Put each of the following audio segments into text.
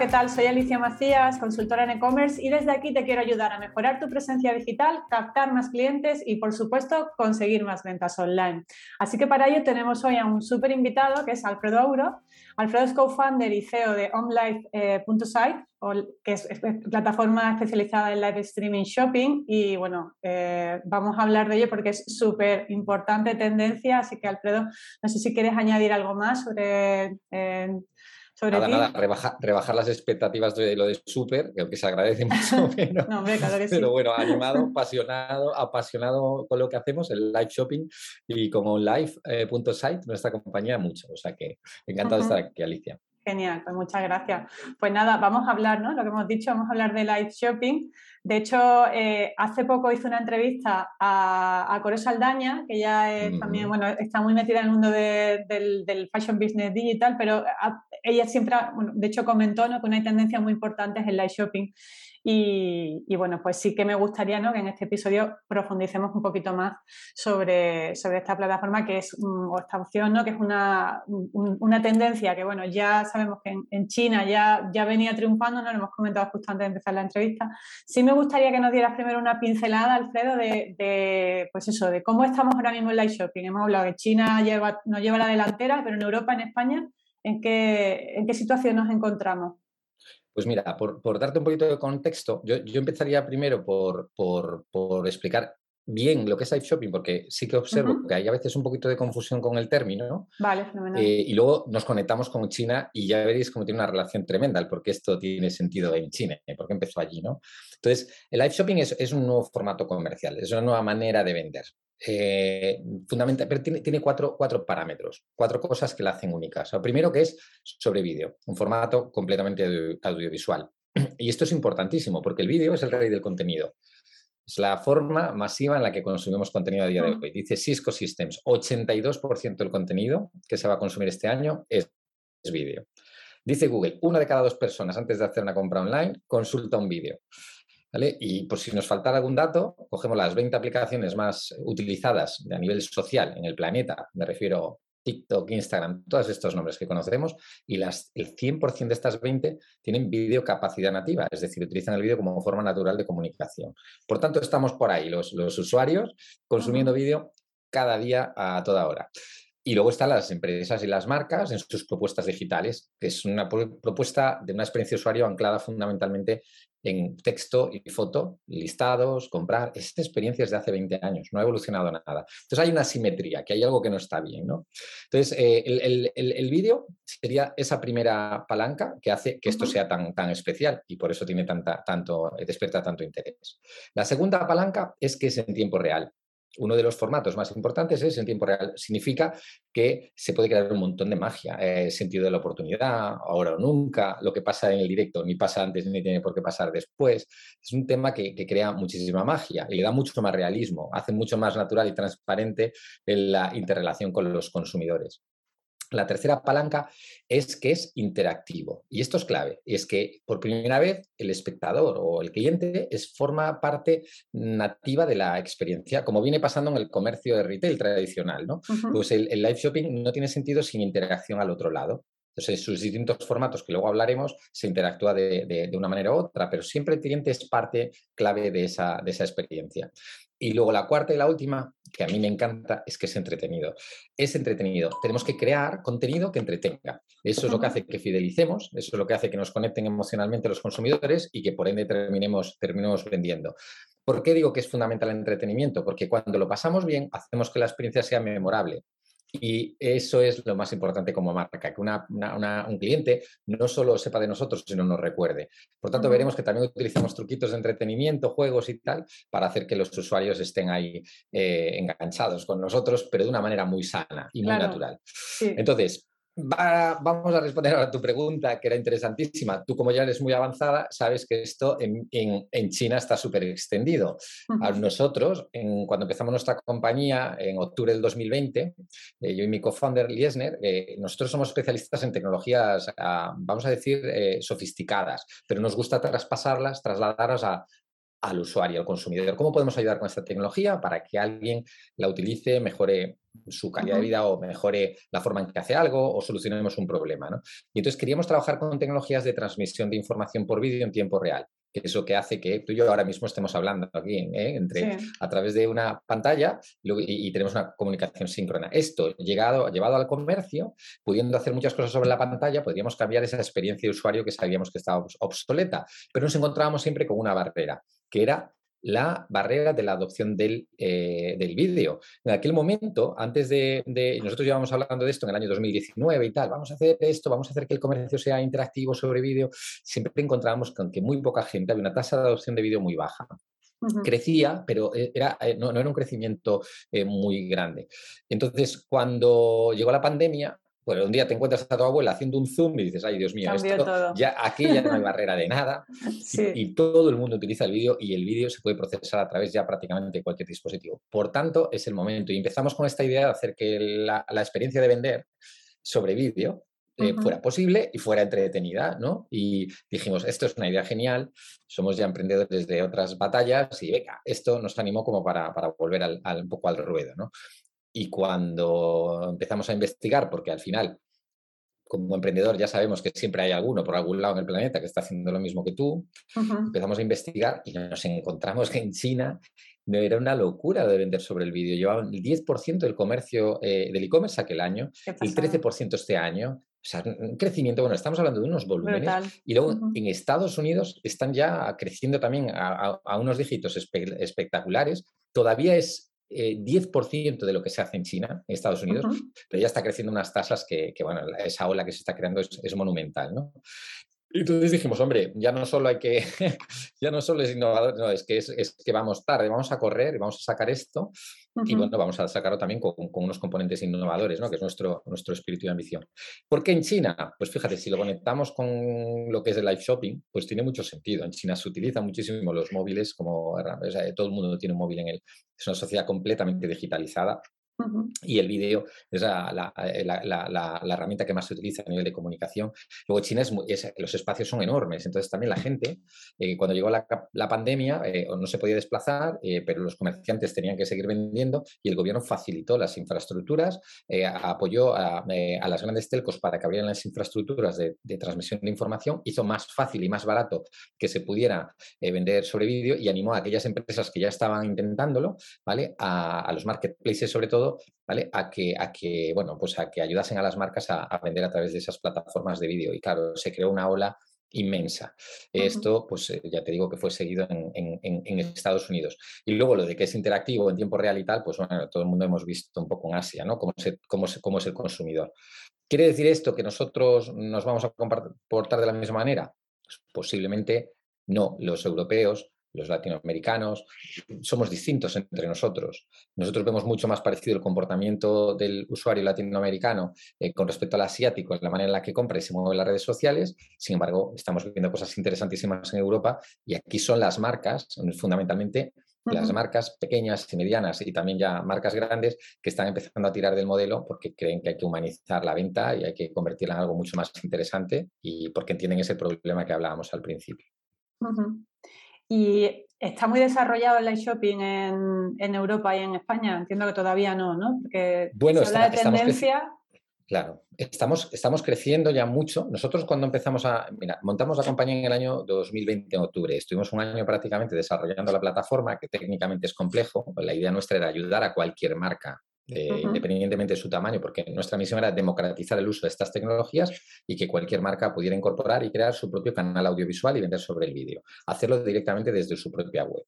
¿qué tal? Soy Alicia Macías, consultora en e-commerce y desde aquí te quiero ayudar a mejorar tu presencia digital, captar más clientes y, por supuesto, conseguir más ventas online. Así que para ello tenemos hoy a un súper invitado que es Alfredo Auro. Alfredo es co-founder y CEO de OnLife.site, que es, plataforma especializada en live streaming shopping y bueno, eh, vamos a hablar de ello porque es súper importante tendencia, así que Alfredo, no sé si quieres añadir algo más sobre... Eh, nada, nada, rebajar las expectativas de lo de súper, que se agradece mucho menos. no, claro que Pero bueno, animado, apasionado, apasionado con lo que hacemos, el live shopping y como live.site, eh, nuestra compañía, mucho. O sea que encantado de estar aquí, Alicia. Genial, pues muchas gracias. Pues nada, vamos a hablar, ¿no? Lo que hemos dicho, vamos a hablar de live shopping. De hecho, eh, hace poco hice una entrevista a, a Core Saldaña, que ya es también, bueno, está muy metida en el mundo del, fashion business digital, pero ella siempre, bueno, de hecho comentó ¿no? que una tendencia muy importante es el live shopping. Y, bueno, pues sí que me gustaría ¿no? que en este episodio profundicemos un poquito más sobre, sobre esta plataforma que es, o esta opción, ¿no? que es una, una tendencia que bueno, ya sabemos que en, China ya, ya venía triunfando, ¿no? lo hemos comentado justo antes de empezar la entrevista. Sí me gustaría que nos dieras primero una pincelada, Alfredo, de, de pues eso, de cómo estamos ahora mismo en live shopping. Hemos hablado que China lleva, nos lleva la delantera, pero en Europa, en España, ¿en qué, en qué situación nos encontramos? Pues mira, por, darte un poquito de contexto, yo, empezaría primero por, explicar bien lo que es live shopping, porque sí que observo que hay a veces un poquito de confusión con el término. Vale, fenomenal. Eh, y luego nos conectamos con China y ya veréis cómo tiene una relación tremenda, porque esto tiene sentido en China, ¿eh? porque empezó allí, ¿no? Entonces, el live shopping es, es, un nuevo formato comercial, es una nueva manera de vender. Eh, fundamental, pero tiene, cuatro, cuatro, parámetros, cuatro cosas que la hacen única. Lo primero que es sobre vídeo, un formato completamente audiovisual. Y esto es importantísimo porque el vídeo es el rey del contenido. Es la forma masiva en la que consumimos contenido a día de hoy. Dice Cisco Systems, 82% del contenido que se va a consumir este año es, es vídeo. Dice Google, una de cada dos personas antes de hacer una compra online consulta un vídeo. Y por si nos faltara algún dato, cogemos las 20 aplicaciones más utilizadas a nivel social en el planeta, me refiero TikTok, Instagram, todos estos nombres que conocemos, y las, el 100% de estas 20 tienen videocapacidad nativa, es decir, utilizan el vídeo como forma natural de comunicación. Por tanto, estamos por ahí, los, los usuarios, consumiendo vídeo cada día a toda hora. Y luego están las empresas y las marcas en sus propuestas digitales, que es una propuesta de una experiencia de usuario anclada fundamentalmente en texto y foto, listados, comprar. Esta experiencia es de hace 20 años, no ha evolucionado nada. Entonces hay una simetría, que hay algo que no está bien. ¿no? Entonces, eh, el, vídeo sería esa primera palanca que hace que esto sea tan, tan especial y por eso tiene tanta, tanto, despierta tanto interés. La segunda palanca es que es en tiempo real uno de los formatos más importantes es en tiempo real. Significa que se puede crear un montón de magia, eh, sentido de la oportunidad, ahora o nunca, lo que pasa en el directo ni pasa antes ni tiene por qué pasar después. Es un tema que, que crea muchísima magia y le da mucho más realismo, hace mucho más natural y transparente la interrelación con los consumidores. La tercera palanca es que es interactivo. Y esto es clave. Y es que por primera vez el espectador o el cliente es, forma parte nativa de la experiencia, como viene pasando en el comercio de retail tradicional. ¿no? Pues el, live shopping no tiene sentido sin interacción al otro lado. Entonces, sus distintos formatos, que luego hablaremos, se interactúa de, una manera u otra, pero siempre el cliente es parte clave de esa, de esa experiencia. Y luego la cuarta y la última, que a mí me encanta, es que es entretenido. Es entretenido. Tenemos que crear contenido que entretenga. Eso es lo que hace que fidelicemos, eso es lo que hace que nos conecten emocionalmente los consumidores y que por ende terminemos, terminemos vendiendo. ¿Por qué digo que es fundamental el entretenimiento? Porque cuando lo pasamos bien, hacemos que la experiencia sea memorable. Y eso es lo más importante como marca, que un cliente no solo sepa de nosotros, sino nos recuerde. Por tanto, veremos que también utilizamos truquitos de entretenimiento, juegos y tal, para hacer que los usuarios estén ahí eh, enganchados con nosotros, pero de una manera muy sana y muy natural. Entonces, vamos a responder a tu pregunta, que era interesantísima. Tú, como ya eres muy avanzada, sabes que esto en, China está súper extendido. A nosotros, cuando empezamos nuestra compañía en octubre del 2020, eh, yo y mi co-founder Liesner, eh, nosotros somos especialistas en tecnologías, ah, vamos a decir, eh, sofisticadas, pero nos gusta traspasarlas, trasladarlas a, al usuario, al consumidor. ¿Cómo podemos ayudar con esta tecnología para que alguien la utilice, mejore su calidad de vida o mejore la forma en que hace algo o solucionemos un problema? ¿no? Y entonces queríamos trabajar con tecnologías de transmisión de información por vídeo en tiempo real que es lo que hace que tú y yo ahora mismo estemos hablando aquí ¿eh? entre, a través de una pantalla y, tenemos una comunicación síncrona. Esto llegado, llevado al comercio, pudiendo hacer muchas cosas sobre la pantalla, podríamos cambiar esa experiencia de usuario que sabíamos que estaba obsoleta, pero nos encontrábamos siempre con una barrera, que era la barrera de la adopción del, eh, del vídeo. En aquel momento, antes de, Nosotros llevamos hablando de esto en el año 2019 y tal, vamos a hacer esto, vamos a hacer que el comercio sea interactivo sobre vídeo, siempre encontrábamos con que muy poca gente, había una tasa de adopción de vídeo muy baja. Crecía, pero eh, era, eh, no, no, era un crecimiento muy grande. Entonces, cuando llegó la pandemia, pues un día te encuentras a tu abuela haciendo un zoom y dices, ay Dios mío, esto, ya aquí ya no hay barrera de nada y, todo el mundo utiliza el vídeo y el vídeo se puede procesar a través ya prácticamente de cualquier dispositivo. Por tanto, es el momento y empezamos con esta idea de hacer que la, experiencia de vender sobre vídeo eh, fuera posible y fuera entretenida, ¿no? Y dijimos, esto es una idea genial, somos ya emprendedores de otras batallas y venga, esto nos animó como para, volver al, un poco al ruedo, ¿no? Y cuando empezamos a investigar, porque al final, como emprendedor, ya sabemos que siempre hay alguno por algún lado en el planeta que está haciendo lo mismo que tú, empezamos a investigar y nos encontramos que en China no era una locura de vender sobre el vídeo. Llevaban el 10% del comercio eh, del e-commerce aquel año, el 13% este año. O sea, un crecimiento, bueno, estamos hablando de unos volúmenes. Y luego en Estados Unidos están ya creciendo también a, a unos dígitos espectaculares. Todavía es 10% eh, de lo que se hace en China, en Estados Unidos, pero ya está creciendo unas tasas que, bueno, esa ola que se está creando es, monumental, ¿no? Y entonces dijimos, hombre, ya no solo hay que, ya no solo es innovador, no, es que es, que vamos tarde, vamos a correr, vamos a sacar esto y bueno, vamos a sacarlo también con, unos componentes innovadores, ¿no? Que es nuestro, nuestro espíritu de ambición. ¿Por qué en China? Pues fíjate, si lo conectamos con lo que es el live shopping, pues tiene mucho sentido. En China se utilizan muchísimo los móviles como, todo el mundo tiene un móvil en él. Es una sociedad completamente digitalizada y el vídeo es la, herramienta que más se utiliza a nivel de comunicación. Luego China es, los espacios son enormes, entonces también la gente, eh, cuando llegó la, pandemia, eh, no se podía desplazar, eh, pero los comerciantes tenían que seguir vendiendo y el gobierno facilitó las infraestructuras, apoyó a, las grandes telcos para que abrieran las infraestructuras de, transmisión de información, hizo más fácil y más barato que se pudiera vender sobre vídeo y animó a aquellas empresas que ya estaban intentándolo, ¿vale? a los marketplaces sobre todo, ¿vale? A que, a que, bueno, pues a que ayudasen a las marcas a, vender a través de esas plataformas de vídeo. Y claro, se creó una ola inmensa. Esto, pues eh, ya te digo que fue seguido en, Estados Unidos. Y luego lo de que es interactivo en tiempo real y tal, pues bueno, todo el mundo hemos visto un poco en Asia, ¿no? Cómo, cómo, cómo es el consumidor. ¿Quiere decir esto que nosotros nos vamos a comportar de la misma manera? Pues posiblemente no. Los europeos los latinoamericanos, somos distintos entre nosotros. Nosotros vemos mucho más parecido el comportamiento del usuario latinoamericano eh, con respecto al asiático, en la manera en la que compra y se mueve en las redes sociales. Sin embargo, estamos viendo cosas interesantísimas en Europa y aquí son las marcas, fundamentalmente las marcas pequeñas y medianas y también ya marcas grandes que están empezando a tirar del modelo porque creen que hay que humanizar la venta y hay que convertirla en algo mucho más interesante y porque entienden ese problema que hablábamos al principio. Y está muy desarrollado el live shopping en, Europa y en España. Entiendo que todavía no, ¿no? Porque bueno, está, de tendencia. Claro, estamos, estamos creciendo ya mucho. Nosotros cuando empezamos a, mira, montamos la compañía en el año 2020 en octubre. Estuvimos un año prácticamente desarrollando la plataforma, que técnicamente es complejo. La idea nuestra era ayudar a cualquier marca eh, independientemente de su tamaño, porque nuestra misión era democratizar el uso de estas tecnologías y que cualquier marca pudiera incorporar y crear su propio canal audiovisual y vender sobre el vídeo, hacerlo directamente desde su propia web.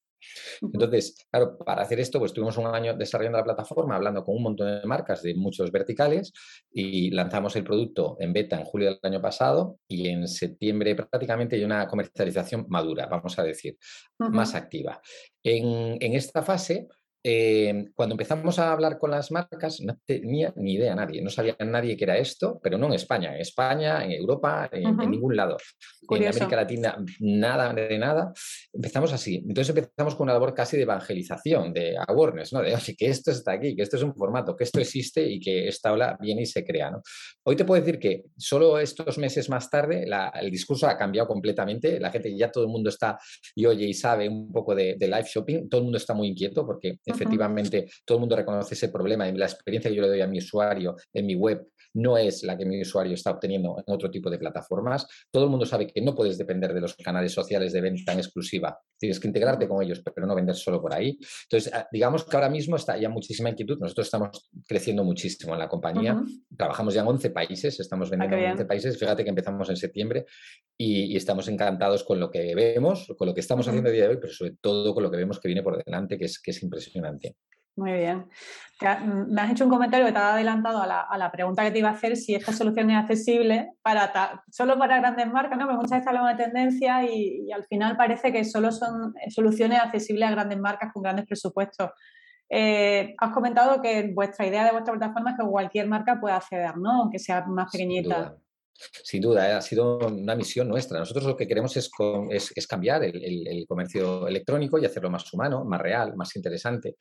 Entonces, claro, para hacer esto, pues tuvimos un año desarrollando la plataforma, hablando con un montón de marcas de muchos verticales y lanzamos el producto en beta en julio del año pasado y en septiembre prácticamente hay una comercialización madura, vamos a decir, más activa. En, en esta fase, eh, cuando empezamos a hablar con las marcas, no tenía ni idea nadie, no sabía nadie que era esto, pero no en España, en España, en Europa, en, ningún lado. En América Latina, nada de nada. Empezamos así. Entonces empezamos con una labor casi de evangelización, de awareness, ¿no? De, que esto está aquí, que esto es un formato, que esto existe y que esta ola viene y se crea, ¿no? Hoy te puedo decir que solo estos meses más tarde el discurso ha cambiado completamente, la gente ya todo el mundo está y oye y sabe un poco de, de live shopping, todo el mundo está muy inquieto porque efectivamente todo el mundo reconoce ese problema y la experiencia que yo le doy a mi usuario en mi web no es la que mi usuario está obteniendo en otro tipo de plataformas. Todo el mundo sabe que no puedes depender de los canales sociales de venta en exclusiva. Tienes que integrarte con ellos, pero no vender solo por ahí. Entonces, ah, digamos que ahora mismo está ya muchísima inquietud. Nosotros estamos creciendo muchísimo en la compañía. Trabajamos ya en 11 países, estamos ah, vendiendo en 11 países. Fíjate que empezamos en septiembre y, estamos encantados con lo que vemos, con lo que estamos haciendo a día de hoy, pero sobre todo con lo que vemos que viene por delante, que es, que es impresionante. Muy bien. Mm, me has hecho un comentario que te ha adelantado a la, pregunta que te iba a hacer si esta solución es accesible para solo para grandes marcas, ¿no? Porque muchas veces hablamos de tendencia y, al final parece que solo son soluciones accesibles a grandes marcas con grandes presupuestos. Eh, has comentado que vuestra idea de vuestra plataforma es que cualquier marca pueda acceder, ¿no? Aunque sea más pequeñita. Sin duda, ¿eh? ha sido una misión nuestra. Nosotros lo que queremos es, es, cambiar el, comercio electrónico y hacerlo más humano, más real, más interesante.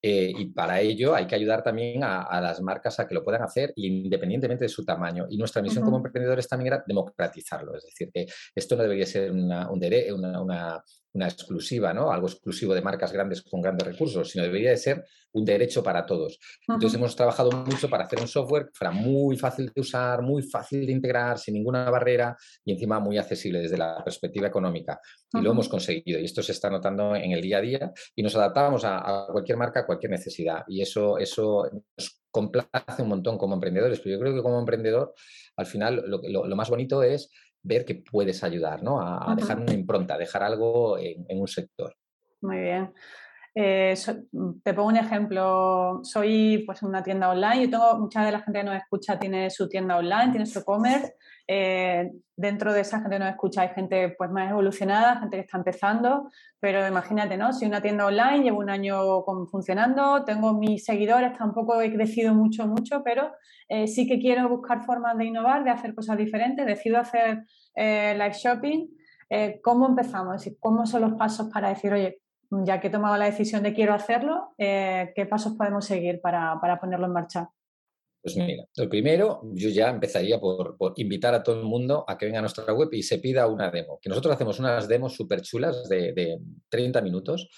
Eh, y para ello hay que ayudar también a, las marcas a que lo puedan hacer independientemente de su tamaño. Y nuestra misión como emprendedores también era democratizarlo. Es decir, que esto no debería ser una, un una, una exclusiva, ¿no? Algo exclusivo de marcas grandes con grandes recursos, sino debería de ser un derecho para todos. Entonces hemos trabajado mucho para hacer un software que fuera muy fácil de usar, muy fácil de integrar, sin ninguna barrera y encima muy accesible desde la perspectiva económica. Y lo hemos conseguido y esto se está notando en el día a día y nos adaptamos a, cualquier marca, a cualquier necesidad. Y eso, eso nos complace un montón como emprendedores, pero yo creo que como emprendedor, al final lo más bonito es ver que puedes ayudar, ¿no? A, dejar una impronta, dejar algo en, un sector. Muy bien. Eh, te pongo un ejemplo. Soy pues una tienda online. Yo tengo mucha de la gente que nos escucha tiene su tienda online, tiene su e-commerce. Eh, dentro de esa gente nos escucha hay gente pues más evolucionada, gente que está empezando. Pero imagínate, ¿no? Si una tienda online llevo un año funcionando, tengo mis seguidores, tampoco he crecido mucho, mucho, pero eh, sí que quiero buscar formas de innovar, de hacer cosas diferentes, decido hacer eh, live shopping. ¿Cómo empezamos? ¿Cómo son los pasos para decir, oye, ya que he tomado la decisión de quiero hacerlo, qué pasos podemos seguir para, ponerlo en marcha? Pues mira, lo primero, yo ya empezaría por, invitar a todo el mundo a que venga a nuestra web y se pida una demo. Que nosotros hacemos unas demos súper chulas de, de, 30 minutos,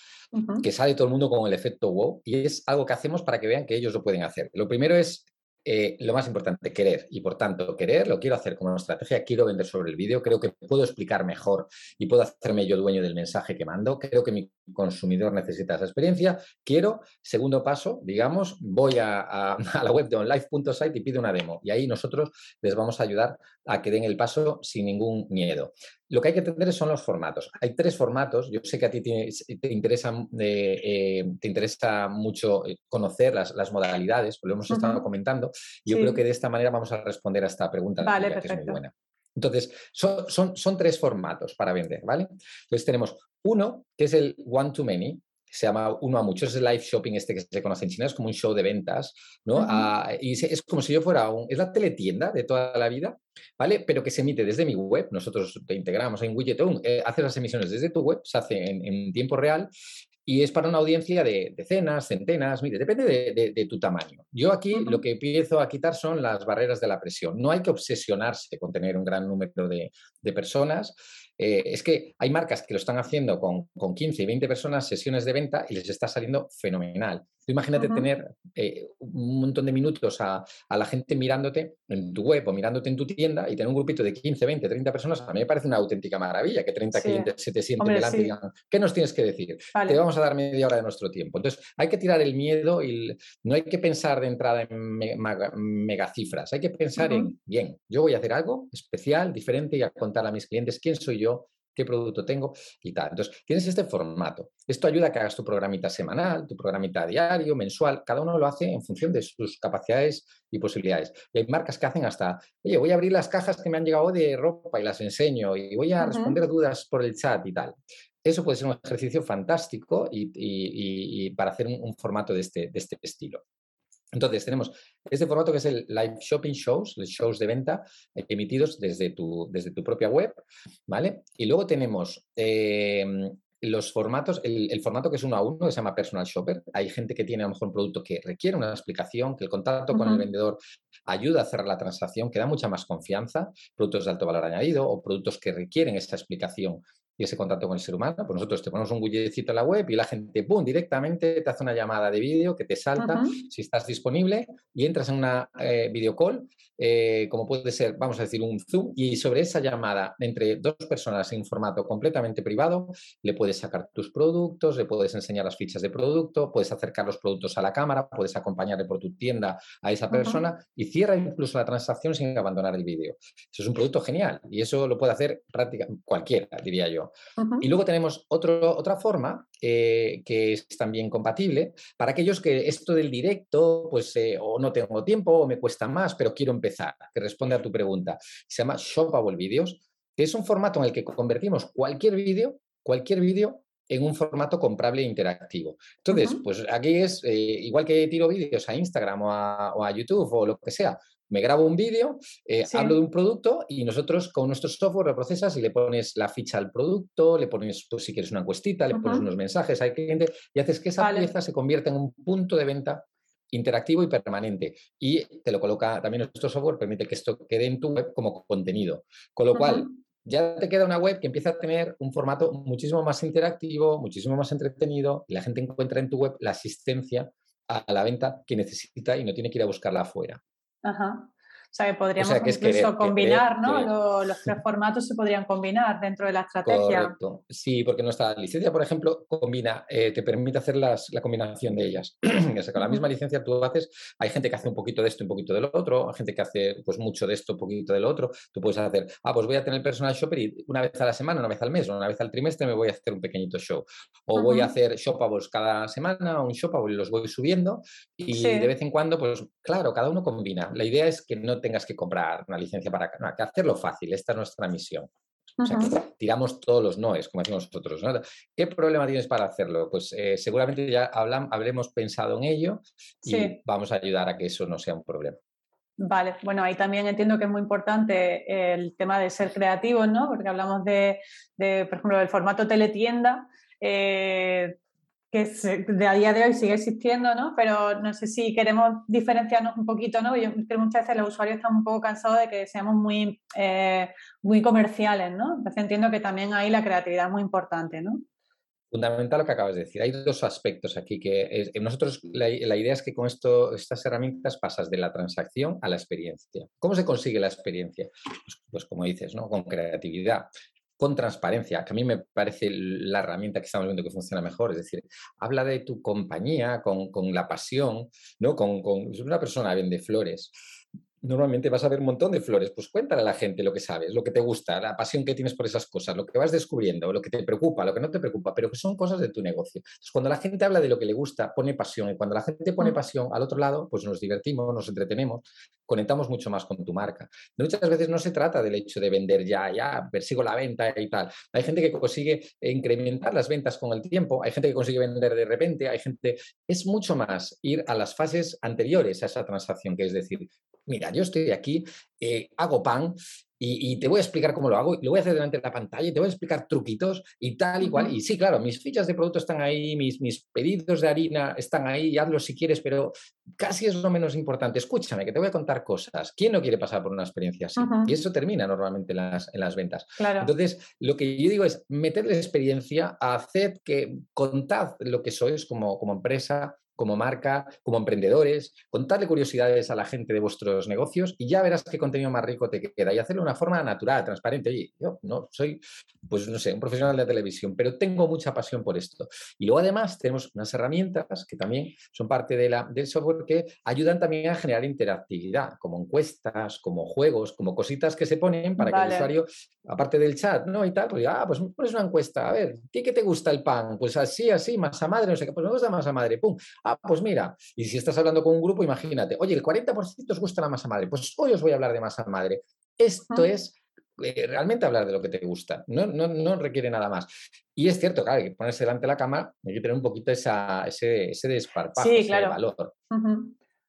que sale todo el mundo con el efecto wow, y es algo que hacemos para que vean que ellos lo pueden hacer. Lo primero es eh, lo más importante, querer. Y por tanto, querer lo quiero hacer como estrategia, quiero vender sobre el vídeo, creo que puedo explicar mejor y puedo hacerme yo dueño del mensaje que mando, creo que mi consumidor necesita esa experiencia. Quiero, segundo paso, digamos, voy a, la web de onlife.site y pido una demo. Y ahí nosotros les vamos a ayudar a que den el paso sin ningún miedo. Lo que hay que entender son los formatos. Hay tres formatos. Yo sé que a ti te, interesa, eh, eh, te interesa mucho eh, conocer las, modalidades, lo hemos estado comentando. Yo creo que de esta manera vamos a responder a esta pregunta que es muy buena. Entonces, son, son, son, tres formatos para vender, ¿vale? Entonces tenemos uno, que es el one-to-many, se llama uno a muchos, es el live shopping este que se conoce en China, es como un show de ventas, ¿no? Ah, y es como si yo fuera un, es la teletienda de toda la vida, ¿vale? Pero que se emite desde mi web, nosotros te integramos en Widgeton, eh, haces las emisiones desde tu web, se hace en, tiempo real y es para una audiencia de decenas, centenas, mire, depende de, tu tamaño. Yo aquí lo que empiezo a quitar son las barreras de la presión. No hay que obsesionarse con tener un gran número de, personas. Eh, es que hay marcas que lo están haciendo con, con 15 y 20 personas, sesiones de venta, y les está saliendo fenomenal imagínate tener eh, un montón de minutos a, la gente mirándote en tu web o mirándote en tu tienda y tener un grupito de 15, 20, 30 personas. A mí me parece una auténtica maravilla que 30 clientes se te sienten delante y digan, ¿qué nos tienes que decir? Te vamos a dar media hora de nuestro tiempo. Entonces, hay que tirar el miedo y no hay que pensar de entrada en megacifras. Hay que pensar en, bien, yo voy a hacer algo especial, diferente y a contar a mis clientes quién soy yo, qué producto tengo y tal. Entonces, tienes este formato. Esto ayuda a que hagas tu programita semanal, tu programita diario, mensual. Cada uno lo hace en función de sus capacidades y posibilidades. Y hay marcas que hacen hasta, oye, voy a abrir las cajas que me han llegado de ropa y las enseño y voy a responder dudas por el chat y tal. Eso puede ser un ejercicio fantástico y, para hacer un, formato de este, de este estilo. Entonces, tenemos este formato que es el live shopping shows, los shows de venta emitidos desde tu, desde tu propia web, ¿vale? Y luego tenemos em, los formatos, el, formato que es uno a uno, que se llama personal shopper. Hay gente que tiene a lo mejor un producto que requiere una explicación, que el contacto con el vendedor ayuda a cerrar la transacción, que da mucha más confianza, productos de alto valor añadido o productos que requieren esta explicación y ese contacto con el ser humano, pues nosotros te ponemos un widgetcito en la web y la gente, ¡pum!, directamente te hace una llamada de vídeo que te salta si estás disponible y entras en una eh, video call, eh, como puede ser, vamos a decir, un Zoom, y sobre esa llamada entre dos personas en formato completamente privado, le puedes sacar tus productos, le puedes enseñar las fichas de producto, puedes acercar los productos a la cámara, puedes acompañarle por tu tienda a esa persona y cierra incluso la transacción sin abandonar el vídeo. Eso es un producto genial y eso lo puede hacer prácticamente cualquiera, diría yo. Y luego tenemos otro, otra forma eh, que es también compatible para aquellos que esto del directo, pues eh, o no tengo tiempo o me cuesta más, pero quiero empezar, que responde a tu pregunta. Se llama Shoppable Videos, que es un formato en el que convertimos cualquier vídeo, cualquier vídeo en un formato comprable e interactivo. Entonces, pues aquí es eh, igual que tiro vídeos a Instagram o a, YouTube o lo que sea, me grabo un vídeo, eh, hablo de un producto y nosotros con nuestro software lo procesas y le pones la ficha al producto, le pones, pues, si quieres una encuestita, le pones unos mensajes al cliente y haces que esa pieza se convierta en un punto de venta interactivo y permanente. Y te lo coloca, también nuestro software permite que esto quede en tu web como contenido. Con lo cual, ya te queda una web que empieza a tener un formato muchísimo más interactivo, muchísimo más entretenido y la gente encuentra en tu web la asistencia a la venta que necesita y no tiene que ir a buscarla afuera. Uh-huh. Ajá. O sea, que podríamos incluso combinar, ¿no? Los, tres formatos se podrían combinar dentro de la estrategia. Correcto. Sí, porque nuestra licencia, por ejemplo, combina, eh, te permite hacer las, la combinación de ellas. o sea, con la misma licencia tú haces, hay gente que hace un poquito de esto, un poquito del otro, hay gente que hace pues mucho de esto, un poquito del otro. Tú puedes hacer, ah, pues voy a tener personal shopper y una vez a la semana, una vez al mes, una vez al trimestre me voy a hacer un pequeñito show. O voy a hacer shopables cada semana, un shopable y los voy subiendo y de vez en cuando, pues claro, cada uno combina. La idea es que no tengas que comprar una licencia para no, que hacerlo fácil, esta es nuestra misión. O sea, que tiramos todos los noes, como decimos nosotros. ¿Qué problema tienes para hacerlo? Pues eh, seguramente ya habremos pensado en ello y vamos a ayudar a que eso no sea un problema. Vale, bueno, ahí también entiendo que es muy importante el tema de ser creativos, ¿no? Porque hablamos de, de por ejemplo, del formato teletienda. Eh, que de a día de hoy sigue existiendo, ¿no? Pero no sé si queremos diferenciarnos un poquito, ¿no? Yo creo que muchas veces los usuarios están un poco cansados de que seamos muy, eh, muy comerciales, ¿no? Entonces entiendo que también ahí la creatividad muy importante, ¿no? Fundamental lo que acabas de decir. Hay dos aspectos aquí que nosotros la, idea es que con esto, estas herramientas pasas de la transacción a la experiencia. ¿Cómo se consigue la experiencia? Pues, pues como dices, ¿no? Con creatividad con transparencia, que a mí me parece la herramienta que estamos viendo que funciona mejor. Es decir, habla de tu compañía con, la pasión, ¿no? Con, con una persona vende flores normalmente vas a ver un montón de flores. Pues cuéntale a la gente lo que sabes, lo que te gusta, la pasión que tienes por esas cosas, lo que vas descubriendo, lo que te preocupa, lo que no te preocupa, pero que son cosas de tu negocio. Entonces, cuando la gente habla de lo que le gusta, pone pasión. Y cuando la gente pone mm. pasión al otro lado, pues nos divertimos, nos entretenemos, conectamos mucho más con tu marca. Muchas veces no se trata del hecho de vender ya, ya, persigo la venta y tal. Hay gente que consigue incrementar las ventas con el tiempo, hay gente que consigue vender de repente, hay gente... Es mucho más ir a las fases anteriores a esa transacción, que es decir, mira, yo estoy aquí, eh, hago pan y, te voy a explicar cómo lo hago, y lo voy a hacer delante de la pantalla y te voy a explicar truquitos y tal y cual. Y sí, claro, mis fichas de producto están ahí, mis, mis pedidos de harina están ahí, hazlo si quieres, pero casi es lo menos importante. Escúchame, que te voy a contar cosas. ¿Quién no quiere pasar por una experiencia así? Y eso termina normalmente en las, en las ventas. Entonces, lo que yo digo es meterle experiencia, hacer que contad lo que sois como, como empresa, como marca, como emprendedores, contarle curiosidades a la gente de vuestros negocios y ya verás qué contenido más rico te queda y hacerlo de una forma natural, transparente. Oye, yo no soy, pues no sé, un profesional de televisión, pero tengo mucha pasión por esto. Y luego además tenemos unas herramientas que también son parte de la, del software que ayudan también a generar interactividad, como encuestas, como juegos, como cositas que se ponen para que el usuario aparte del chat, ¿no? Y tal, pues ah, pues pones una encuesta, a ver, ¿qué, ¿qué te gusta el pan? Pues así, así, masa madre, no sé qué, pues me gusta masa madre, pum. Ah, pues mira, y si estás hablando con un grupo, imagínate, oye, el 40% os gusta la masa madre, pues hoy os voy a hablar de masa madre. Esto es eh, realmente hablar de lo que te gusta, no, no, no, requiere nada más. Y es cierto, claro, hay que ponerse delante de la cámara, hay que tener un poquito esa, ese, ese desparpajo, ese valor.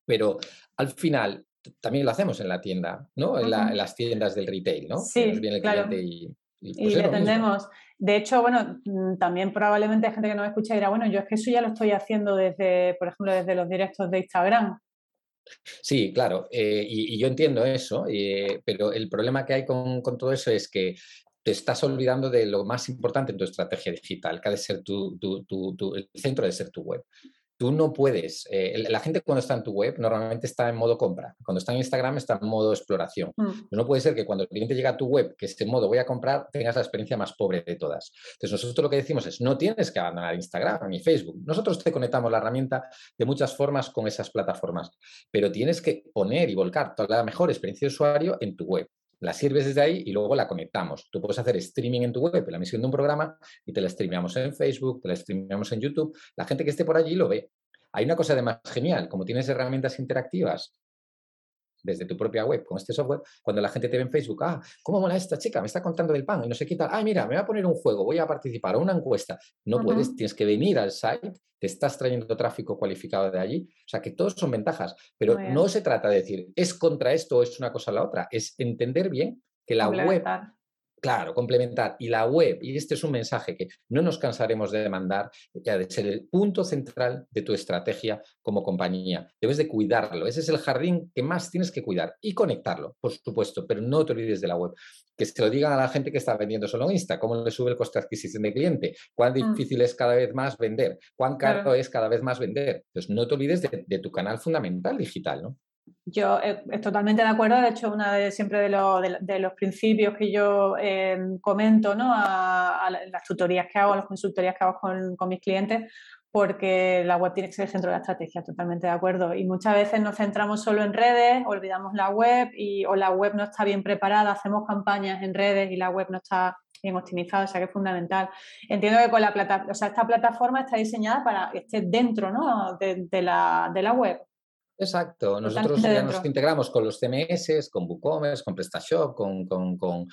Pero al final, también lo hacemos en la tienda, ¿no? En, las tiendas del retail, ¿no? Sí, claro. y, y, le atendemos. De hecho, bueno, mm, también probablemente hay gente que nos escucha y dirá, bueno, yo es que eso ya lo estoy haciendo desde, por ejemplo, desde los directos de Instagram. Sí, claro, eh, y, yo entiendo eso, eh, pero el problema que hay con, todo eso es que te estás olvidando de lo más importante en tu estrategia digital, que ha de ser tu, el centro de ser tu web tú no puedes, eh, la gente cuando está en tu web normalmente está en modo compra, cuando está en Instagram está en modo exploración. Mm. No puede ser que cuando el cliente llega a tu web, que esté en modo voy a comprar, tengas la experiencia más pobre de todas. Entonces nosotros lo que decimos es, no tienes que abandonar Instagram ni Facebook. Nosotros te conectamos la herramienta de muchas formas con esas plataformas, pero tienes que poner y volcar toda la mejor experiencia de usuario en tu web la sirves desde ahí y luego la conectamos. Tú puedes hacer streaming en tu web, la emisión de un programa, y te la streameamos en Facebook, te la streameamos en YouTube. La gente que esté por allí lo ve. Hay una cosa además genial, como tienes herramientas interactivas desde tu propia web con este software, cuando la gente te ve en Facebook, ah, ¿cómo mola esta chica? Me está contando del pan y no sé qué tal. Ah, mira, me va a poner un juego, voy a participar o una encuesta. No puedes, tienes que venir al site, te estás trayendo tráfico cualificado de allí. O sea, que todos son ventajas, pero no se trata de decir, es contra esto o es una cosa o la otra, es entender bien que la web Claro, complementar. Y la web, y este es un mensaje que no nos cansaremos de demandar, ya de ser el punto central de tu estrategia como compañía. Debes de cuidarlo. Ese es el jardín que más tienes que cuidar y conectarlo, por supuesto, pero no te olvides de la web. Que se lo digan a la gente que está vendiendo solo en Insta, cómo le sube el coste de adquisición de cliente, cuán mm. difícil es cada vez más vender, cuán caro es cada vez más vender. Entonces, no te olvides de, de tu canal fundamental digital, ¿no? Yo eh, estoy totalmente de acuerdo, de hecho, una de siempre de, de, los principios que yo em, comento ¿no? a, las tutorías que hago, a las consultorías que hago con, con, mis clientes, porque la web tiene que ser el centro de la estrategia, totalmente de acuerdo. Y muchas veces nos centramos solo en redes, olvidamos la web y, o la web no está bien preparada, hacemos campañas en redes y la web no está bien optimizada, o sea que es fundamental. Entiendo que con la plata, o sea, esta plataforma está diseñada para que esté dentro ¿no? de, de, la, de la web. Exacto, nosotros ya nos integramos con los CMS, con WooCommerce, con PrestaShop, con, con, con,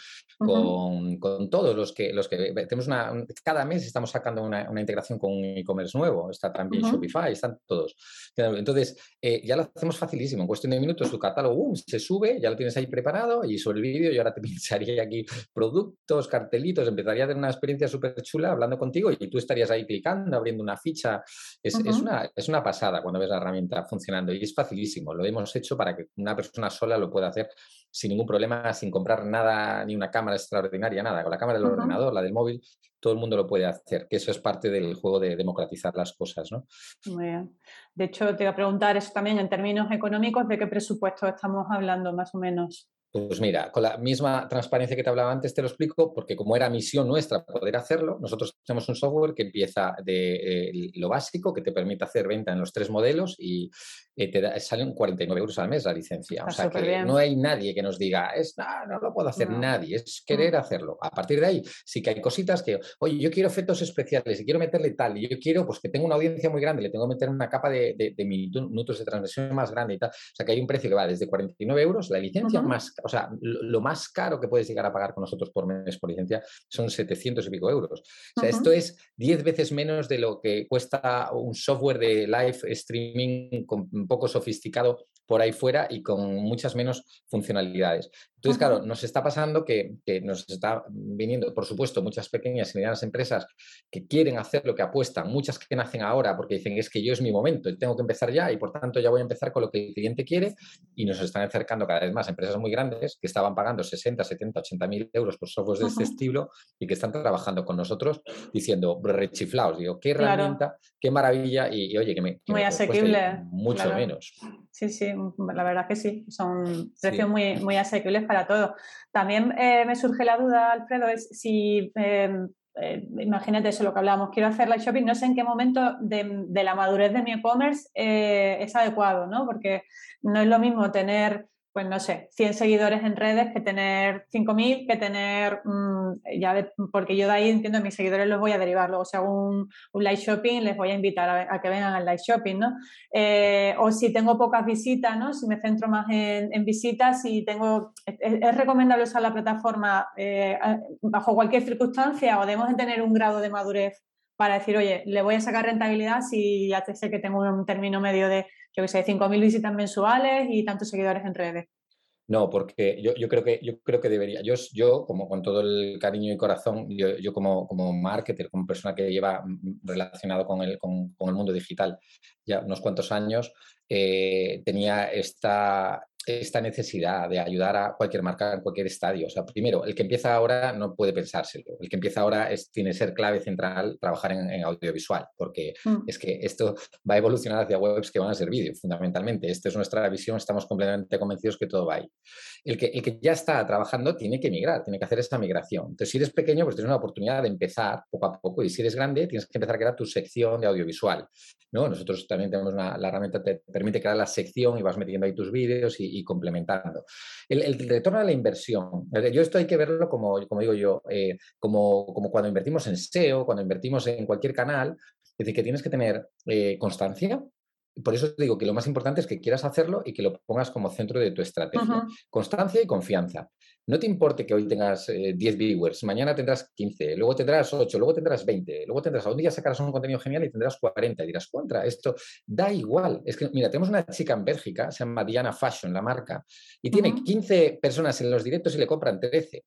con, todos los que, los que tenemos una, cada mes estamos sacando una, una integración con un e-commerce nuevo, está también Shopify, están todos. Entonces, eh, ya lo hacemos facilísimo, en cuestión de minutos tu catálogo se sube, ya lo tienes ahí preparado y sobre el vídeo yo ahora te pincharía aquí productos, cartelitos, empezaría a tener una experiencia súper chula hablando contigo y tú estarías ahí clicando, abriendo una ficha. Es, es, una, es una pasada cuando ves la herramienta funcionando y es facilísimo. Lo hemos hecho para que una persona sola lo pueda hacer sin ningún problema, sin comprar nada, ni una cámara extraordinaria, nada. Con la cámara del ordenador, la del móvil, todo el mundo lo puede hacer, que eso es parte del juego de democratizar las cosas, ¿no? Muy bien. De hecho, te voy a preguntar eso también en términos económicos, ¿de qué presupuesto estamos hablando más o menos? Pues mira, con la misma transparencia que te hablaba antes te lo explico, porque como era misión nuestra poder hacerlo, nosotros tenemos un software que empieza de eh, lo básico, que te permite hacer venta en los tres modelos y eh, te da, salen 49 euros al mes la licencia. o sea que no hay nadie que nos diga, es, no lo puedo hacer nadie, es querer hacerlo. A partir de ahí sí que hay cositas que, oye, yo quiero efectos especiales y quiero meterle tal, y yo quiero pues que tenga una audiencia muy grande, le tengo que meter una capa de, de, minutos de transmisión más grande y tal. O sea que hay un precio que va desde 49 euros, la licencia más o sea, lo más caro que puedes llegar a pagar con nosotros por mes por licencia son 700 y pico euros. O sea, esto es 10 veces menos de lo que cuesta un software de live streaming un poco sofisticado por ahí fuera y con muchas menos funcionalidades. Entonces, claro, nos está pasando que, nos está viniendo, por supuesto, muchas pequeñas y medianas empresas que quieren hacer lo que apuestan, muchas que nacen ahora porque dicen es que yo es mi momento y tengo que empezar ya y por tanto ya voy a empezar con lo que el cliente quiere y nos están acercando cada vez más empresas muy grandes que estaban pagando 60, 70, 80 mil euros por softwares de este estilo y que están trabajando con nosotros diciendo rechiflaos, digo, qué herramienta, qué maravilla y, oye, que me... muy asequible. Mucho menos. Sí, sí, la verdad que sí, son precios muy, muy asequibles para todo. También eh, me surge la duda, Alfredo, es si, em, eh, imagínate eso, lo que hablábamos, quiero hacer live shopping, no sé en qué momento de, la madurez de mi e-commerce eh, es adecuado, ¿no? Porque no es lo mismo tener pues no sé, 100 seguidores en redes que tener 5.000, que tener, mm, ya porque yo de ahí entiendo, mis seguidores los voy a derivar, luego si hago un, live shopping les voy a invitar a, que vengan al live shopping, ¿no? Eh, o si tengo pocas visitas, ¿no? Si me centro más en, visitas y tengo, es, recomendable usar la plataforma eh, bajo cualquier circunstancia o debemos de tener un grado de madurez para decir, oye, le voy a sacar rentabilidad si ya sé que tengo un término medio de yo que sé, 5.000 visitas mensuales y tantos seguidores en redes. No, porque yo, yo, creo que, yo creo que debería. Yo, yo como con todo el cariño y corazón, yo, yo como, como marketer, como persona que lleva mm, mm, relacionado con el, con, con el mundo digital ya unos cuantos años, eh, tenía esta, esta necesidad de ayudar a cualquier marca en cualquier estadio. O sea, primero, el que empieza ahora no puede pensárselo. El que empieza ahora es, tiene que ser clave central trabajar en, audiovisual, porque mm. es que esto va a evolucionar hacia webs que van a ser vídeo, fundamentalmente. Esta es nuestra visión, estamos completamente convencidos que todo va ahí. El que, el que ya está trabajando tiene que migrar, tiene que hacer esa migración. Entonces, si eres pequeño, pues tienes una oportunidad de empezar poco a poco, y si eres grande, tienes que empezar a crear tu sección de audiovisual. ¿no? Nosotros también tenemos una, la herramienta que te permite crear la sección y vas metiendo ahí tus vídeos y, complementando. El, retorno a la inversión, yo esto hay que verlo como, como digo yo, eh, como, como cuando invertimos en SEO, cuando invertimos en cualquier canal, es decir, que tienes que tener eh, constancia, por eso te digo que lo más importante es que quieras hacerlo y que lo pongas como centro de tu estrategia. Constancia y confianza. No te importe que hoy tengas 10 eh, viewers, mañana tendrás 15, luego tendrás 8, luego tendrás 20, luego tendrás, un día sacarás un contenido genial y tendrás 40 y dirás, contra, esto da igual. Es que, mira, tenemos una chica en Bélgica, se llama Diana Fashion, la marca, y tiene 15 personas en los directos y le compran 13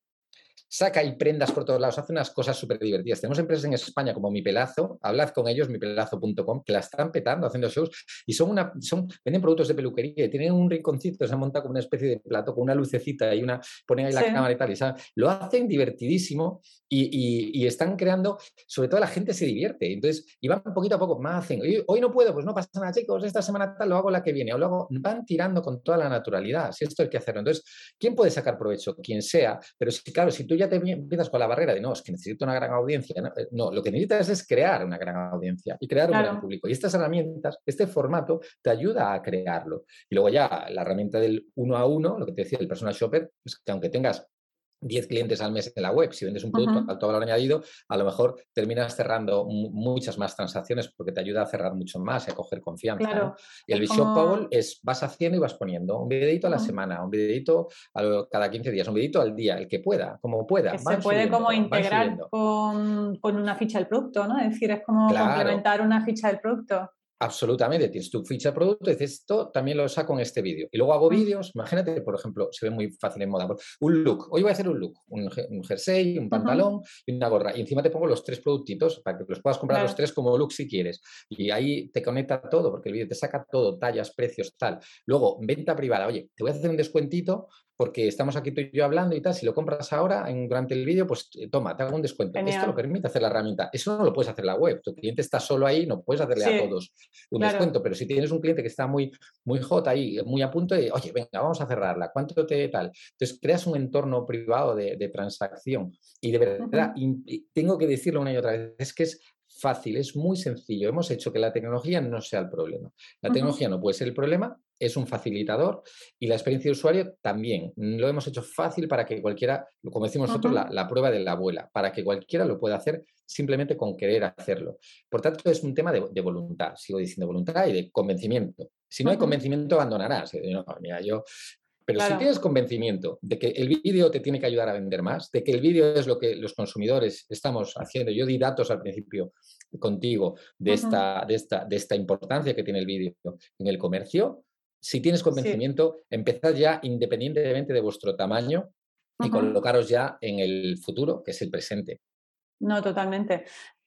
saca y prendas por todos lados, hace unas cosas súper divertidas. Tenemos empresas en España como Mi Pelazo, hablad con ellos, mipelazo.com, que la están petando haciendo shows y son una, son, venden productos de peluquería y tienen un rinconcito, se han montado como una especie de plato con una lucecita y una, ponen ahí la cámara y tal, y lo hacen divertidísimo y, están creando, sobre todo la gente se divierte. Entonces, y van poquito a poco, más hacen, hoy no puedo, pues no pasa nada, chicos, esta semana tal, lo hago la que viene, o luego van tirando con toda la naturalidad, si esto hay que hacerlo. Entonces, ¿quién puede sacar provecho? Quien sea, pero si, claro, si tú ya te empiezas con la barrera de no, es que necesito una gran audiencia. Eh, no, lo que necesitas es crear una gran audiencia y crear un gran público. Y estas herramientas, este formato, te ayuda a crearlo. Y luego ya la herramienta del uno a uno, lo que te decía, el personal shopper, es que aunque tengas 10 clientes al mes en la web, si vendes un producto uh alto valor añadido, a lo mejor terminas cerrando muchas más transacciones porque te ayuda a cerrar mucho más y a coger confianza. Y el Bishop Powell es vas haciendo y vas poniendo un videito a la semana, un videito cada 15 días, un videito al día, el que pueda, como pueda. se puede como integrar con, una ficha del producto, ¿no? Es decir, es como complementar una ficha del producto. Absolutamente, tienes tu ficha de producto y dices, esto también lo saco en este vídeo. Y luego hago vídeos, imagínate, por ejemplo, se ve muy fácil en moda, un look, hoy voy a hacer un look, un, jersey, un pantalón y una gorra. Y encima te pongo los tres productitos para que los puedas comprar los tres como look si quieres. Y ahí te conecta todo, porque el vídeo te saca todo, tallas, precios, tal. Luego, venta privada, oye, te voy a hacer un descuentito porque estamos aquí tú y yo hablando y tal, si lo compras ahora en, durante el vídeo, pues eh, toma, te hago un descuento. Esto lo permite hacer la herramienta. Eso no lo puedes hacer la web. Tu cliente está solo ahí, no puedes hacerle a todos un descuento, pero si tienes un cliente que está muy, muy hot ahí, muy a punto de, oye, venga, vamos a cerrarla, ¿cuánto te tal? Entonces creas un entorno privado de, transacción y de verdad, tengo que decirlo una y otra vez, es que es fácil, es muy sencillo. Hemos hecho que la tecnología no sea el problema. La tecnología no puede ser el problema, es un facilitador y la experiencia de usuario también. Lo hemos hecho fácil para que cualquiera, como decimos nosotros, la, prueba de la abuela, para que cualquiera lo pueda hacer simplemente con querer hacerlo. Por tanto, es un tema de, voluntad, sigo diciendo voluntad y de convencimiento. Si no hay convencimiento, abandonarás. mira, yo pero si tienes convencimiento de que el vídeo te tiene que ayudar a vender más, de que el vídeo es lo que los consumidores estamos haciendo, yo di datos al principio contigo de, esta, de, esta, de esta importancia que tiene el vídeo en el comercio, si tienes convencimiento, empezad ya independientemente de vuestro tamaño y colocaros ya en el futuro, que es el presente. No, totalmente.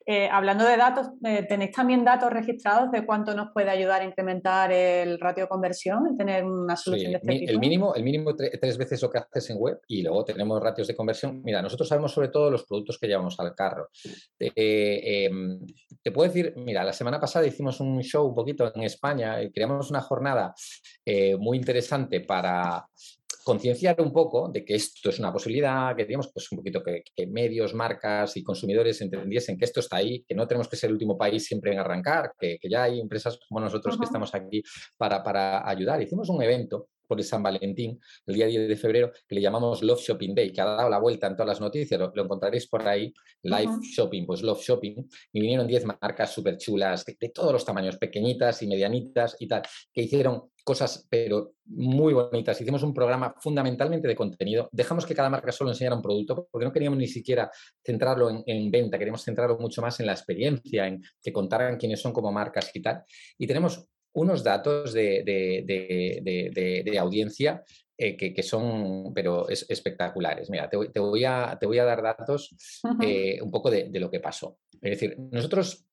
Eh, hablando de datos, eh, ¿tenéis también datos registrados de cuánto nos puede ayudar a incrementar el ratio de conversión, en tener una solución de este tipo? El mínimo, el mínimo tres veces lo que haces en web y luego tenemos ratios de conversión. Mira, nosotros sabemos sobre todo los productos que llevamos al carro. Eh, em, te puedo decir, mira, la semana pasada hicimos un show un poquito en España y creamos una jornada muy interesante para concienciar un poco de que esto es una posibilidad, que digamos, pues un poquito que, medios, marcas y consumidores entendiesen que esto está ahí, que no tenemos que ser el último país siempre en arrancar, que, ya hay empresas como nosotros que estamos aquí para, para ayudar. Hicimos un evento por el San Valentín, el día 10 de febrero, que le llamamos Love Shopping Day, que ha dado la vuelta en todas las noticias, lo, encontraréis por ahí, Live Shopping, pues Love Shopping, y vinieron 10 marcas súper chulas, de, todos los tamaños, pequeñitas y medianitas y tal, que hicieron cosas, pero muy bonitas. Hicimos un programa fundamentalmente de contenido. Dejamos que cada marca solo enseñara un producto, porque no queríamos ni siquiera centrarlo en, venta, queríamos centrarlo mucho más en la experiencia, en que contaran quiénes son como marcas y tal. Y tenemos unos datos de, audiencia eh, que, son pero espectaculares. Mira, te, voy a, te voy a dar datos eh, un poco de, lo que pasó. Es decir, nosotros